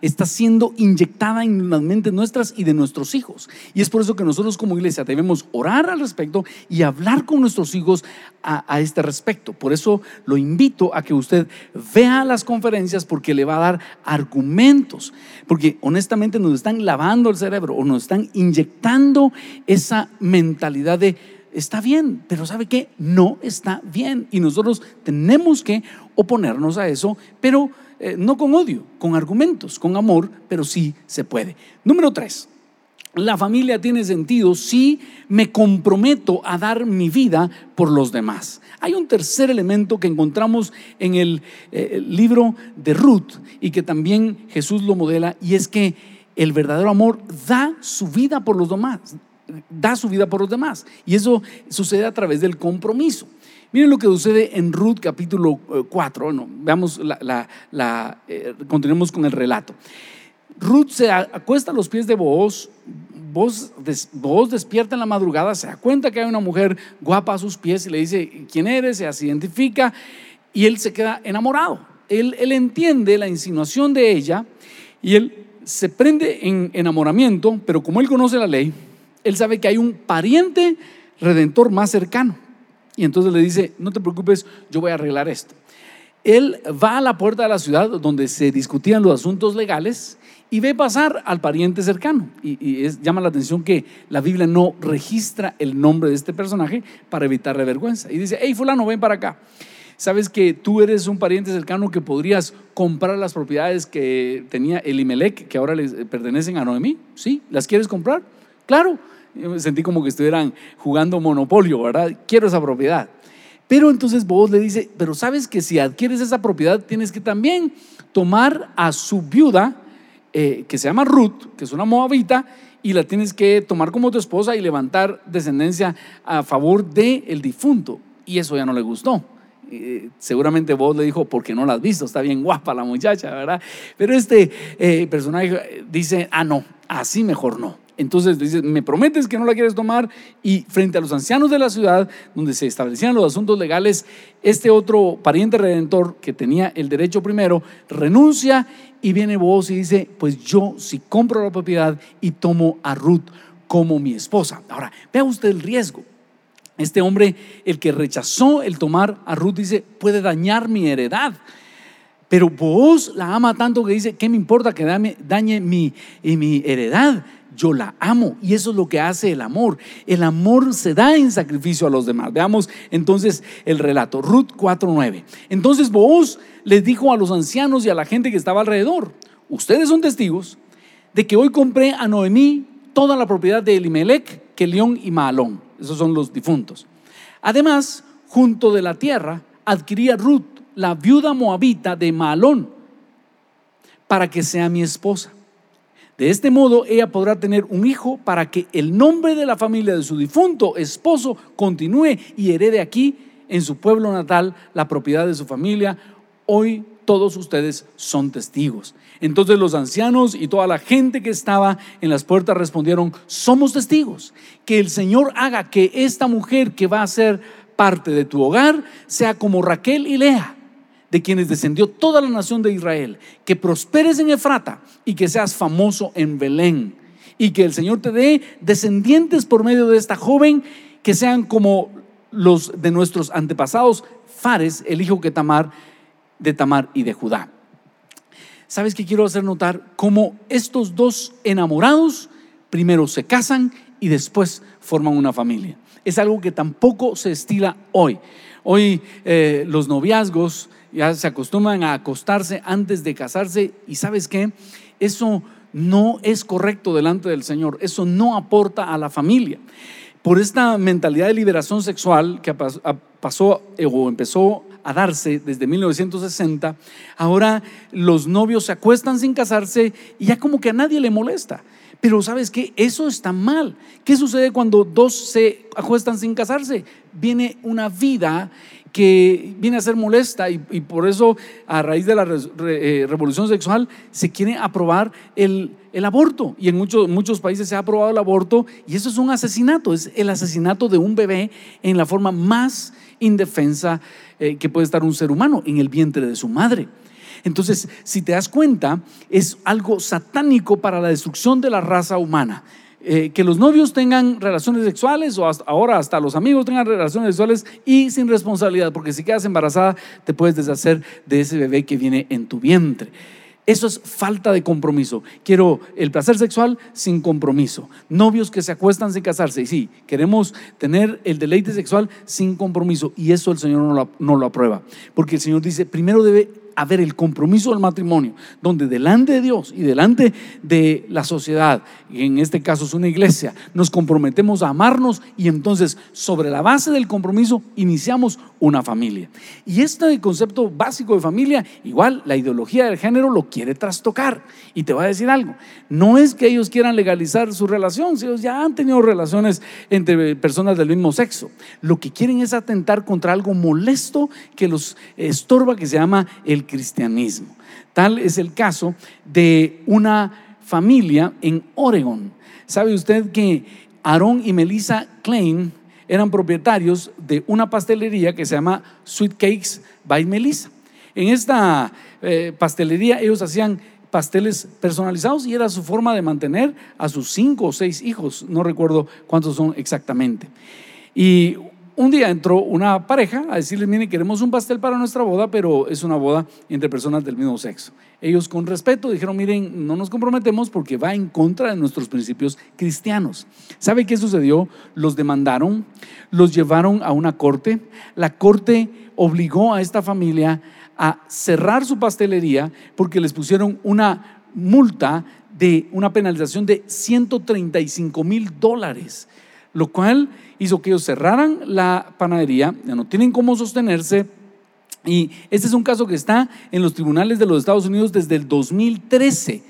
[SPEAKER 2] Está siendo inyectada en las mentes nuestras y de nuestros hijos. Y es por eso que nosotros como iglesia debemos orar al respecto y hablar con nuestros hijos a este respecto. Por eso lo invito a que usted vea las conferencias porque le va a dar argumentos. Porque honestamente nos están lavando el cerebro o nos están inyectando esa mentalidad de está bien, pero ¿sabe qué? No está bien. Y nosotros tenemos que oponernos a eso, pero eh, no con odio, con argumentos, con amor, pero sí se puede. Número tres, la familia tiene sentido si me comprometo a dar mi vida por los demás. Hay un tercer elemento que encontramos en el, eh, el libro de Ruth y que también Jesús lo modela y es que el verdadero amor da su vida por los demás, da su vida por los demás. Y eso sucede a través del compromiso. Miren lo que sucede en Ruth capítulo 4. Eh, bueno, veamos la, eh, continuemos con el relato. Ruth se acuesta a los pies de Boaz, Boaz, despierta en la madrugada, se da cuenta que hay una mujer guapa a sus pies y le dice, ¿quién eres? Se identifica y él se queda enamorado. Él, él entiende la insinuación de ella y él se prende en enamoramiento, pero como él conoce la ley, él sabe que hay un pariente redentor más cercano. Y entonces le dice, no te preocupes, yo voy a arreglar esto. Él va a la puerta de la ciudad donde se discutían los asuntos legales y ve pasar al pariente cercano. Y, llama la atención que la Biblia no registra el nombre de este personaje para evitarle vergüenza. Y dice, hey fulano, ven para acá. ¿Sabes que tú eres un pariente cercano que podrías comprar las propiedades que tenía Elimelech, que ahora le pertenecen a Noemí? ¿Sí? ¿Las quieres comprar? Claro. Me sentí como que estuvieran jugando monopolio, ¿verdad? Quiero esa propiedad. Pero entonces vos le dice, pero sabes que si adquieres esa propiedad tienes que también tomar a su viuda, eh, que se llama Ruth, que es una moabita, y la tienes que tomar como tu esposa y levantar descendencia a favor del el difunto. Y eso ya no le gustó. Eh, seguramente vos le dijo, porque no la has visto, está bien guapa la muchacha, ¿verdad? Pero este eh, personaje dice, ah, no, así mejor no. Entonces dice, me prometes que no la quieres tomar y frente a los ancianos de la ciudad, donde se establecían los asuntos legales, este otro pariente redentor que tenía el derecho primero, renuncia y viene vos y dice, pues yo si compro la propiedad y tomo a Ruth como mi esposa. Ahora, vea usted el riesgo. Este hombre, el que rechazó el tomar a Ruth, dice, puede dañar mi heredad. Pero vos la ama tanto que dice, ¿qué me importa que dañe, mi, mi heredad? Yo la amo y eso es lo que hace el amor. El amor se da en sacrificio a los demás. Veamos entonces el relato. Ruth 4.9. Entonces vos les dijo a los ancianos y a la gente que estaba alrededor, ustedes son testigos de que hoy compré a Noemí toda la propiedad de Elimelech, Kelión y Maalón. Esos son los difuntos. Además, junto de la tierra, adquirí a Ruth, la viuda moabita de Maalón, para que sea mi esposa. De este modo, ella podrá tener un hijo para que el nombre de la familia de su difunto esposo continúe y herede aquí, en su pueblo natal, la propiedad de su familia. Hoy todos ustedes son testigos. Entonces los ancianos y toda la gente que estaba en las puertas respondieron, somos testigos. Que el Señor haga que esta mujer que va a ser parte de tu hogar sea como Raquel y Lea, de quienes descendió toda la nación de Israel. Que prosperes en Efrata y que seas famoso en Belén. Y que el Señor te dé descendientes por medio de esta joven que sean como los de nuestros antepasados, Fares, el hijo que Tamar, de Tamar y de Judá. ¿Sabes qué quiero hacer notar? Cómo estos dos enamorados primero se casan y después forman una familia. Es algo que tampoco se estila hoy. Hoy eh, los noviazgos ya se acostumbran a acostarse antes de casarse y sabes qué? Eso no es correcto delante del Señor. Eso no aporta a la familia. Por esta mentalidad de liberación sexual que pasó eh, o empezó a darse desde 1960, ahora los novios se acuestan sin casarse y ya como que a nadie le molesta. Pero sabes que eso está mal. ¿Qué sucede cuando dos se acuestan sin casarse? Viene una vida que viene a ser molesta y, por eso a raíz de la eh, revolución sexual se quiere aprobar el, aborto y en muchos, muchos países se ha aprobado el aborto y eso es un asesinato, es el asesinato de un bebé en la forma más indefensa eh, que puede estar un ser humano, en el vientre de su madre. Entonces, si te das cuenta, es algo satánico para la destrucción de la raza humana. Eh, que los novios tengan relaciones sexuales o ahora hasta los amigos tengan relaciones sexuales y sin responsabilidad, porque si quedas embarazada te puedes deshacer de ese bebé que viene en tu vientre. Eso es falta de compromiso. Quiero el placer sexual sin compromiso. Novios que se acuestan sin casarse. Y sí, queremos tener el deleite sexual sin compromiso. Y eso el Señor no lo aprueba. Porque el Señor dice, primero debe haber el compromiso del matrimonio, donde delante de Dios y delante de la sociedad, y en este caso es una iglesia, nos comprometemos a amarnos y entonces sobre la base del compromiso iniciamos una familia. Y este concepto básico de familia, igual la ideología del género lo quiere trastocar. Y te voy a decir algo, no es que ellos quieran legalizar su relación, si ellos ya han tenido relaciones entre personas del mismo sexo. Lo que quieren es atentar contra algo molesto que los estorba, que se llama el cristianismo. Tal es el caso de una familia en Oregon. ¿Sabe usted que Aaron y Melissa Klein eran propietarios de una pastelería que se llama Sweet Cakes by Melissa? En esta eh, pastelería ellos hacían pasteles personalizados y era su forma de mantener a sus cinco o seis hijos, no recuerdo cuántos son exactamente. Y un día entró una pareja a decirles, miren, queremos un pastel para nuestra boda, pero es una boda entre personas del mismo sexo. Ellos con respeto dijeron, miren, no nos comprometemos porque va en contra de nuestros principios cristianos. ¿Sabe qué sucedió? Los demandaron, los llevaron a una corte. La corte obligó a esta familia a cerrar su pastelería porque les pusieron una multa de una penalización de 135 mil dólares lo cual hizo que ellos cerraran la panadería, ya no tienen cómo sostenerse. Y este es un caso que está en los tribunales de los Estados Unidos desde el 2013.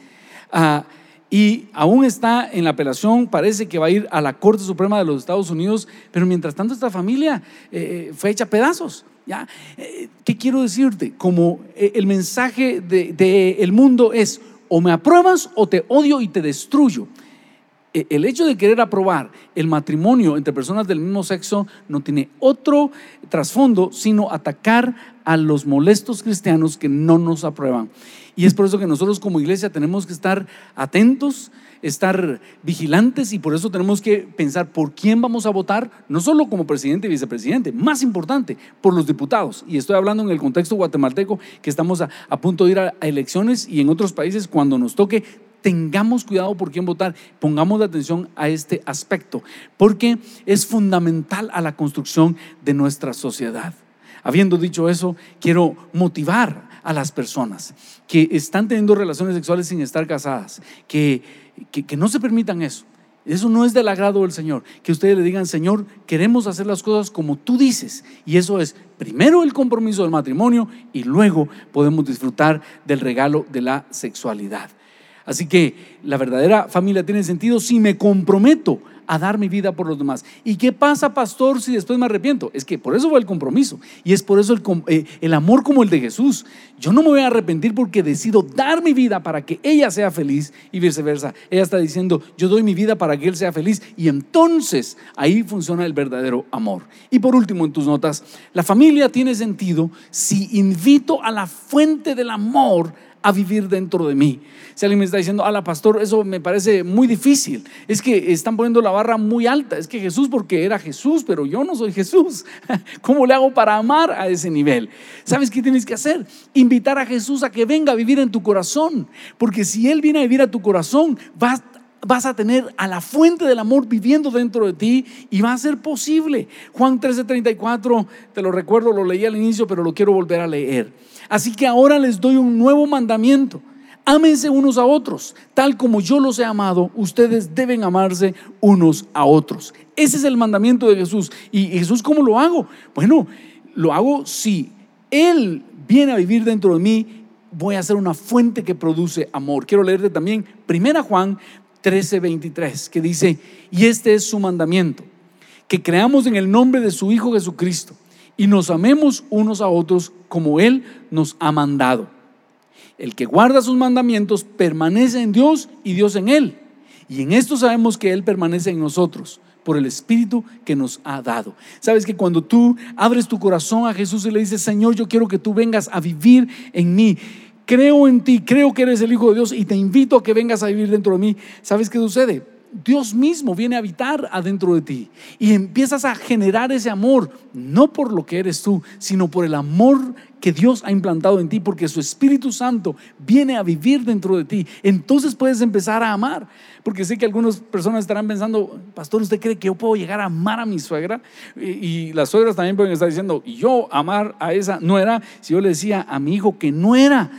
[SPEAKER 2] Ah, y aún está en la apelación, parece que va a ir a la Corte Suprema de los Estados Unidos, pero mientras tanto esta familia eh, fue hecha pedazos. ¿ya? Eh, ¿Qué quiero decirte? Como eh, el mensaje del de, el mundo es, o me apruebas o te odio y te destruyo. E- El hecho de querer aprobar el matrimonio entre personas del mismo sexo no tiene otro trasfondo sino atacar a los molestos cristianos que no nos aprueban. Y es por eso que nosotros como iglesia tenemos que estar atentos, estar vigilantes y por eso tenemos que pensar por quién vamos a votar, no solo como presidente y vicepresidente, más importante, por los diputados. Y estoy hablando en el contexto guatemalteco que estamos a, punto de ir a elecciones y en otros países cuando nos toque tengamos cuidado por quién votar, pongamos atención a este aspecto, porque es fundamental a la construcción de nuestra sociedad. Habiendo dicho eso, quiero motivar a las personas que están teniendo relaciones sexuales sin estar casadas, que, que, que no se permitan eso. Eso no es del agrado del Señor. Que ustedes le digan, Señor, queremos hacer las cosas como tú dices. Y eso es primero el compromiso del matrimonio y luego podemos disfrutar del regalo de la sexualidad. Así que la verdadera familia tiene sentido si me comprometo a dar mi vida por los demás. ¿Y qué pasa, pastor, si después me arrepiento? Es que por eso va el compromiso. Y es por eso el, eh, el amor como el de Jesús. Yo no me voy a arrepentir porque decido dar mi vida para que ella sea feliz y viceversa. Ella está diciendo, yo doy mi vida para que él sea feliz. Y entonces ahí funciona el verdadero amor. Y por último, en tus notas, la familia tiene sentido si invito a la fuente del amor a vivir dentro de mí. Si alguien me está diciendo, ala, pastor, eso me parece muy difícil. Es que están poniendo la barra muy alta. Es que Jesús, porque era Jesús, pero yo no soy Jesús. ¿Cómo le hago para amar a ese nivel? ¿Sabes qué tienes que hacer? Invitar a Jesús a que venga a vivir en tu corazón. Porque si Él viene a vivir a tu corazón, vas vas a tener a la fuente del amor viviendo dentro de ti y va a ser posible. Juan 13:34, te lo recuerdo, lo leí al inicio, pero lo quiero volver a leer. Así que ahora les doy un nuevo mandamiento. Ámense unos a otros, tal como yo los he amado, ustedes deben amarse unos a otros. Ese es el mandamiento de Jesús. ¿Y Jesús cómo lo hago? Bueno, lo hago si Él viene a vivir dentro de mí, voy a ser una fuente que produce amor. Quiero leerte también 1 Juan 13:23, que dice, y este es su mandamiento, que creamos en el nombre de su Hijo Jesucristo y nos amemos unos a otros como Él nos ha mandado. El que guarda sus mandamientos permanece en Dios y Dios en Él. Y en esto sabemos que Él permanece en nosotros por el Espíritu que nos ha dado. Sabes que cuando tú abres tu corazón a Jesús y le dices, Señor, yo quiero que tú vengas a vivir en mí, creo en ti, creo que eres el Hijo de Dios y te invito a que vengas a vivir dentro de mí. ¿Sabes qué sucede? Dios mismo viene a habitar adentro de ti y empiezas a generar ese amor, no por lo que eres tú, sino por el amor que Dios ha implantado en ti, porque su Espíritu Santo viene a vivir dentro de ti. Entonces puedes empezar a amar, porque sé que algunas personas estarán pensando, pastor, ¿usted cree que yo puedo llegar a amar a mi suegra? Y, y las suegras también pueden estar diciendo, ¿y yo amar a esa no era? Si yo le decía a mi hijo que no era,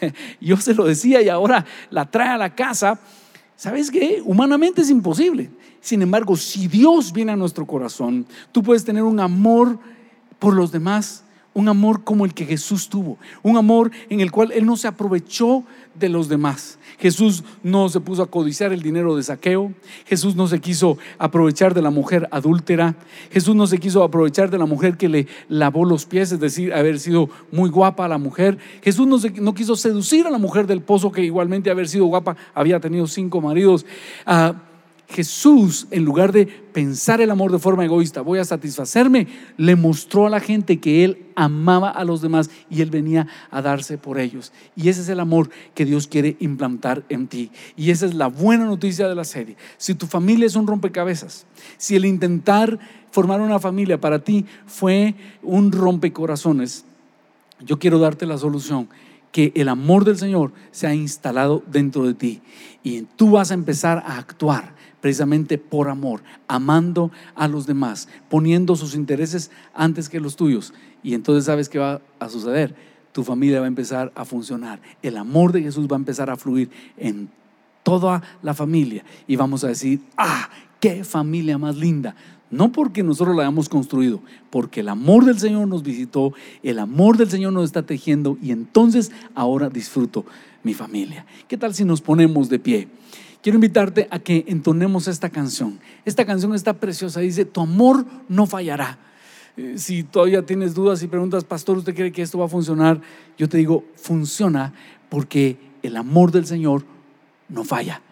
[SPEAKER 2] yo se lo decía y ahora la trae a la casa. ¿Sabes qué? Humanamente es imposible. Sin embargo, si Dios viene a nuestro corazón, tú puedes tener un amor por los demás, un amor como el que Jesús tuvo, un amor en el cual Él no se aprovechó de los demás. Jesús no se puso a codiciar el dinero de saqueo, Jesús no se quiso aprovechar de la mujer adúltera, Jesús no se quiso aprovechar de la mujer que le lavó los pies, es decir, haber sido muy guapa a la mujer. Jesús no, se- no quiso seducir a la mujer del pozo que igualmente haber sido guapa, había tenido cinco maridos. Ah, Jesús, en lugar de pensar el amor de forma egoísta, voy a satisfacerme, le mostró a la gente que Él amaba a los demás y Él venía a darse por ellos. Y ese es el amor que Dios quiere implantar en ti. Y esa es la buena noticia de la serie. Si tu familia es un rompecabezas, si el intentar formar una familia para ti fue un rompecorazones, yo quiero darte la solución, que el amor del Señor se ha instalado dentro de ti y tú vas a empezar a actuar precisamente por amor, amando a los demás, poniendo sus intereses antes que los tuyos. Y entonces sabes qué va a suceder. Tu familia va a empezar a funcionar. El amor de Jesús va a empezar a fluir en toda la familia y vamos a decir, ah, qué familia más linda. No porque nosotros la hayamos construido, porque el amor del Señor nos visitó, el amor del Señor nos está tejiendo y entonces ahora disfruto mi familia. ¿Qué tal si nos ponemos de pie? Quiero invitarte a que entonemos esta canción. Esta canción está preciosa, dice, tu amor no fallará. Eh, Si todavía tienes dudas y preguntas, pastor, ¿usted cree que esto va a funcionar? Yo te digo, funciona porque el amor del Señor no falla.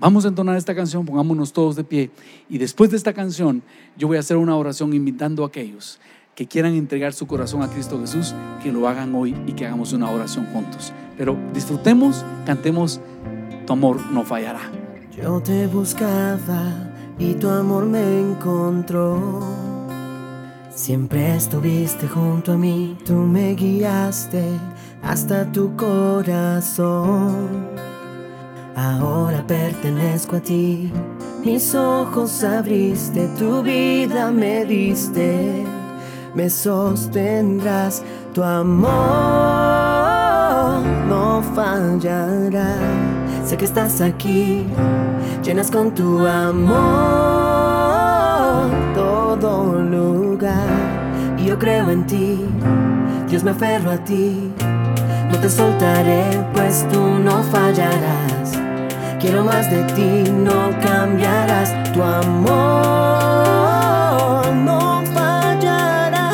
[SPEAKER 2] Vamos a entonar esta canción, pongámonos todos de pie. Y después de esta canción, yo voy a hacer una oración invitando a aquellos que quieran entregar su corazón a Cristo Jesús, que lo hagan hoy y que hagamos una oración juntos. Pero disfrutemos, cantemos, tu amor no fallará.
[SPEAKER 4] Yo te buscaba y tu amor me encontró. Siempre estuviste junto a mí, tú me guiaste hasta tu corazón. Ahora pertenezco a ti, mis ojos abriste, tu vida me diste, me sostendrás, tu amor no fallará. Sé que estás aquí, llenas con tu amor todo lugar. Y yo creo en ti, Dios me aferro a ti. No te soltaré, pues tú no fallarás. Quiero más de ti, no cambiarás. Tu amor no fallará.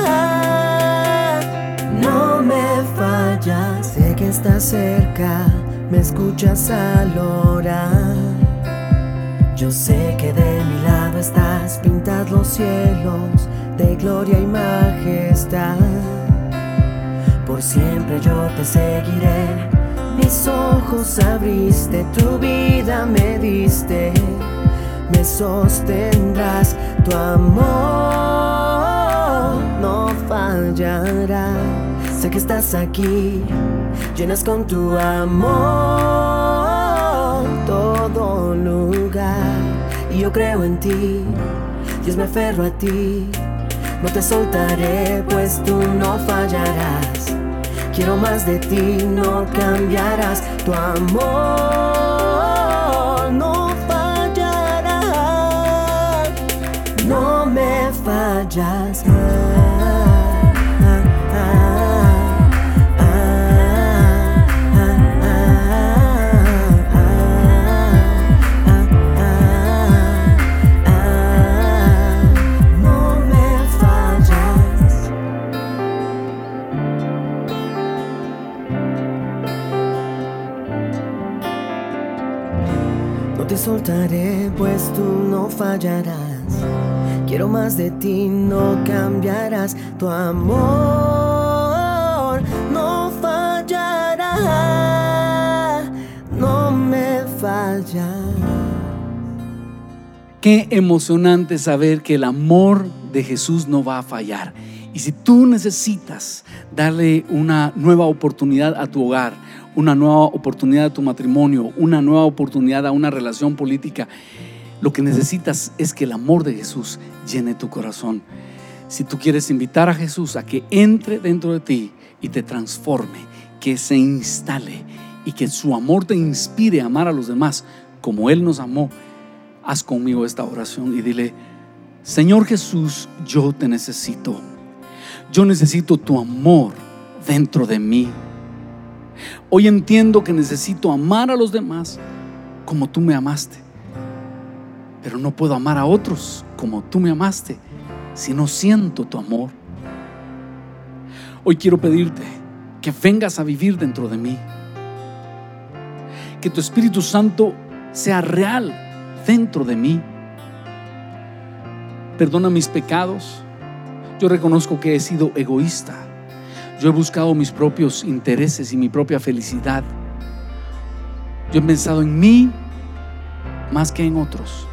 [SPEAKER 4] No me fallas, sé que estás cerca, me escuchas al orar. Yo sé que de mi lado estás, pintas los cielos de gloria y majestad. Por siempre yo te seguiré, mis ojos abriste, tu vida me diste, me sostendrás, tu amor no fallará. Sé que estás aquí, llenas con tu amor todo lugar. Y yo creo en ti, Dios me aferro a ti. No te soltaré, pues tú no fallarás. Quiero más de ti, no cambiarás. Tu amor no fallará. No me fallas. Soltaré, pues tú no fallarás. Quiero más de ti, no cambiarás. Tu amor no fallará. No me fallará.
[SPEAKER 2] Qué emocionante saber que el amor de Jesús no va a fallar. Y si tú necesitas darle una nueva oportunidad a tu hogar, una nueva oportunidad a tu matrimonio, una nueva oportunidad a una relación política, lo que necesitas es que el amor de Jesús llene tu corazón. Si tú quieres invitar a Jesús a que entre dentro de ti y te transforme, que se instale y que su amor te inspire a amar a los demás como Él nos amó, haz conmigo esta oración y dile, Señor Jesús, yo te necesito. Yo necesito tu amor dentro de mí. Hoy entiendo que necesito amar a los demás como tú me amaste. Pero no puedo amar a otros como tú me amaste si no siento tu amor. Hoy quiero pedirte que vengas a vivir dentro de mí. Que tu Espíritu Santo sea real dentro de mí. Perdona mis pecados. Yo reconozco que he sido egoísta. Yo he buscado mis propios intereses y mi propia felicidad. Yo he pensado en mí más que en otros.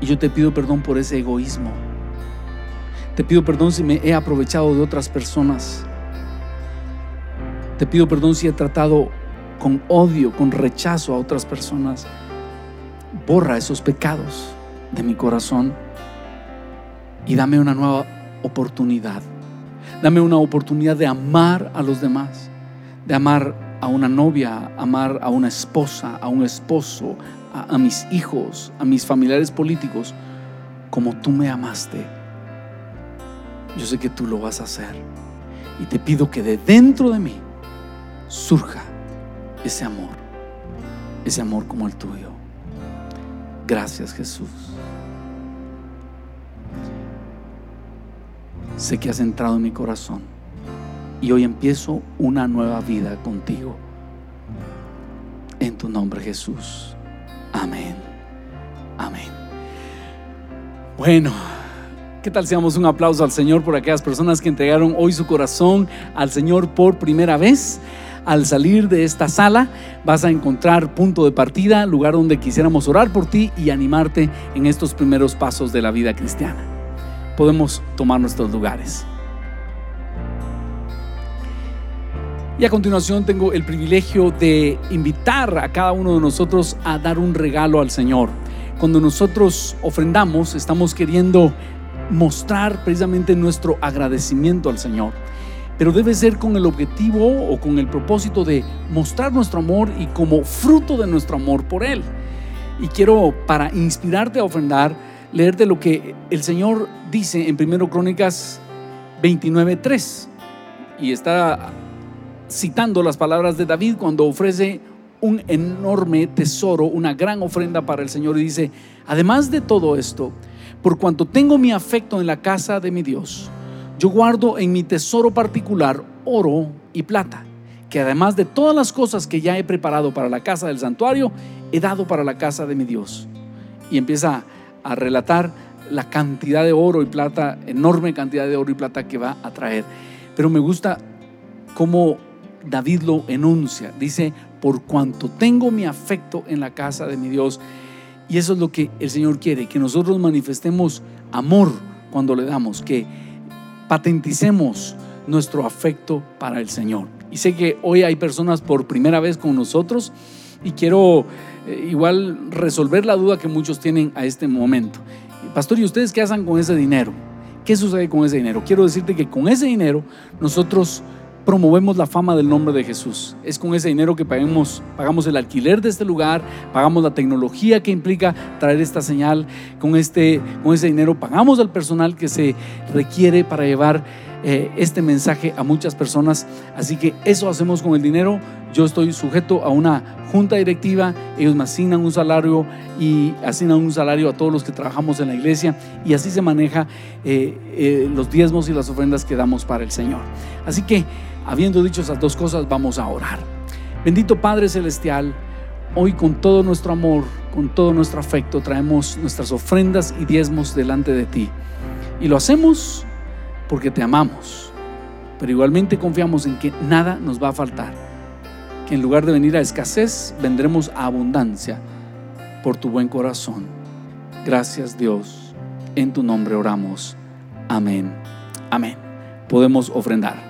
[SPEAKER 2] Y yo te pido perdón por ese egoísmo. Te pido perdón si me he aprovechado de otras personas. Te pido perdón si he tratado con odio, con rechazo a otras personas. Borra esos pecados de mi corazón y dame una nueva oportunidad. Dame una oportunidad de amar a los demás, de amar a una novia, amar a una esposa, a un esposo, a, a mis hijos, a mis familiares políticos, como tú me amaste. Yo sé que tú lo vas a hacer. Y te pido que de dentro de mí surja ese amor, ese amor como el tuyo. Gracias Jesús. Sé que has entrado en mi corazón y hoy empiezo una nueva vida contigo. En tu nombre Jesús. Amén. Amén. Bueno, ¿qué tal si damos un aplauso al Señor por aquellas personas que entregaron hoy su corazón al Señor por primera vez? Al salir de esta sala vas a encontrar punto de partida, lugar donde quisiéramos orar por ti y animarte en estos primeros pasos de la vida cristiana. Podemos tomar nuestros lugares. Y a continuación tengo el privilegio de invitar a cada uno de nosotros a dar un regalo al Señor. Cuando nosotros ofrendamos, estamos queriendo mostrar precisamente nuestro agradecimiento al Señor. Pero debe ser con el objetivo o con el propósito de mostrar nuestro amor y como fruto de nuestro amor por Él. Y quiero, para inspirarte a ofrendar, leerte lo que el Señor dice en 1 Crónicas 29.3. Y está citando las palabras de David cuando ofrece un enorme tesoro, una gran ofrenda para el Señor y dice, además de todo esto, por cuanto tengo mi afecto en la casa de mi Dios, yo guardo en mi tesoro particular oro y plata, que además de todas las cosas que ya he preparado para la casa del santuario, he dado para la casa de mi Dios. Y empieza a relatar la cantidad de oro y plata, enorme cantidad de oro y plata que va a traer. Pero me gusta cómo David lo enuncia. Dice, por cuanto tengo mi afecto en la casa de mi Dios. Y eso es lo que el Señor quiere, que nosotros manifestemos amor cuando le damos, que patenticemos nuestro afecto para el Señor. Y sé que hoy hay personas por primera vez con nosotros y quiero eh, igual resolver la duda que muchos tienen a este momento. Pastor, ¿y ustedes qué hacen con ese dinero? ¿Qué sucede con ese dinero? Quiero decirte que con ese dinero nosotros promovemos la fama del nombre de Jesús. Es con ese dinero que pagamos, pagamos el alquiler de este lugar, pagamos la tecnología que implica traer esta señal, con, este, con ese dinero pagamos al personal que se requiere para llevar eh, este mensaje a muchas personas. Así que eso hacemos con el dinero. Yo estoy sujeto a una junta directiva, ellos me asignan un salario y asignan un salario a todos los que trabajamos en la iglesia y así se maneja eh, eh, los diezmos y las ofrendas que damos para el Señor. Así que Habiendo dicho esas dos cosas, vamos a orar. Bendito Padre Celestial, hoy con todo nuestro amor, con todo nuestro afecto, traemos nuestras ofrendas y diezmos delante de ti. Y lo hacemos porque te amamos, pero igualmente confiamos en que nada nos va a faltar, que en lugar de venir a escasez, vendremos a abundancia por tu buen corazón. Gracias Dios, en tu nombre oramos. Amén. Amén. Podemos ofrendar.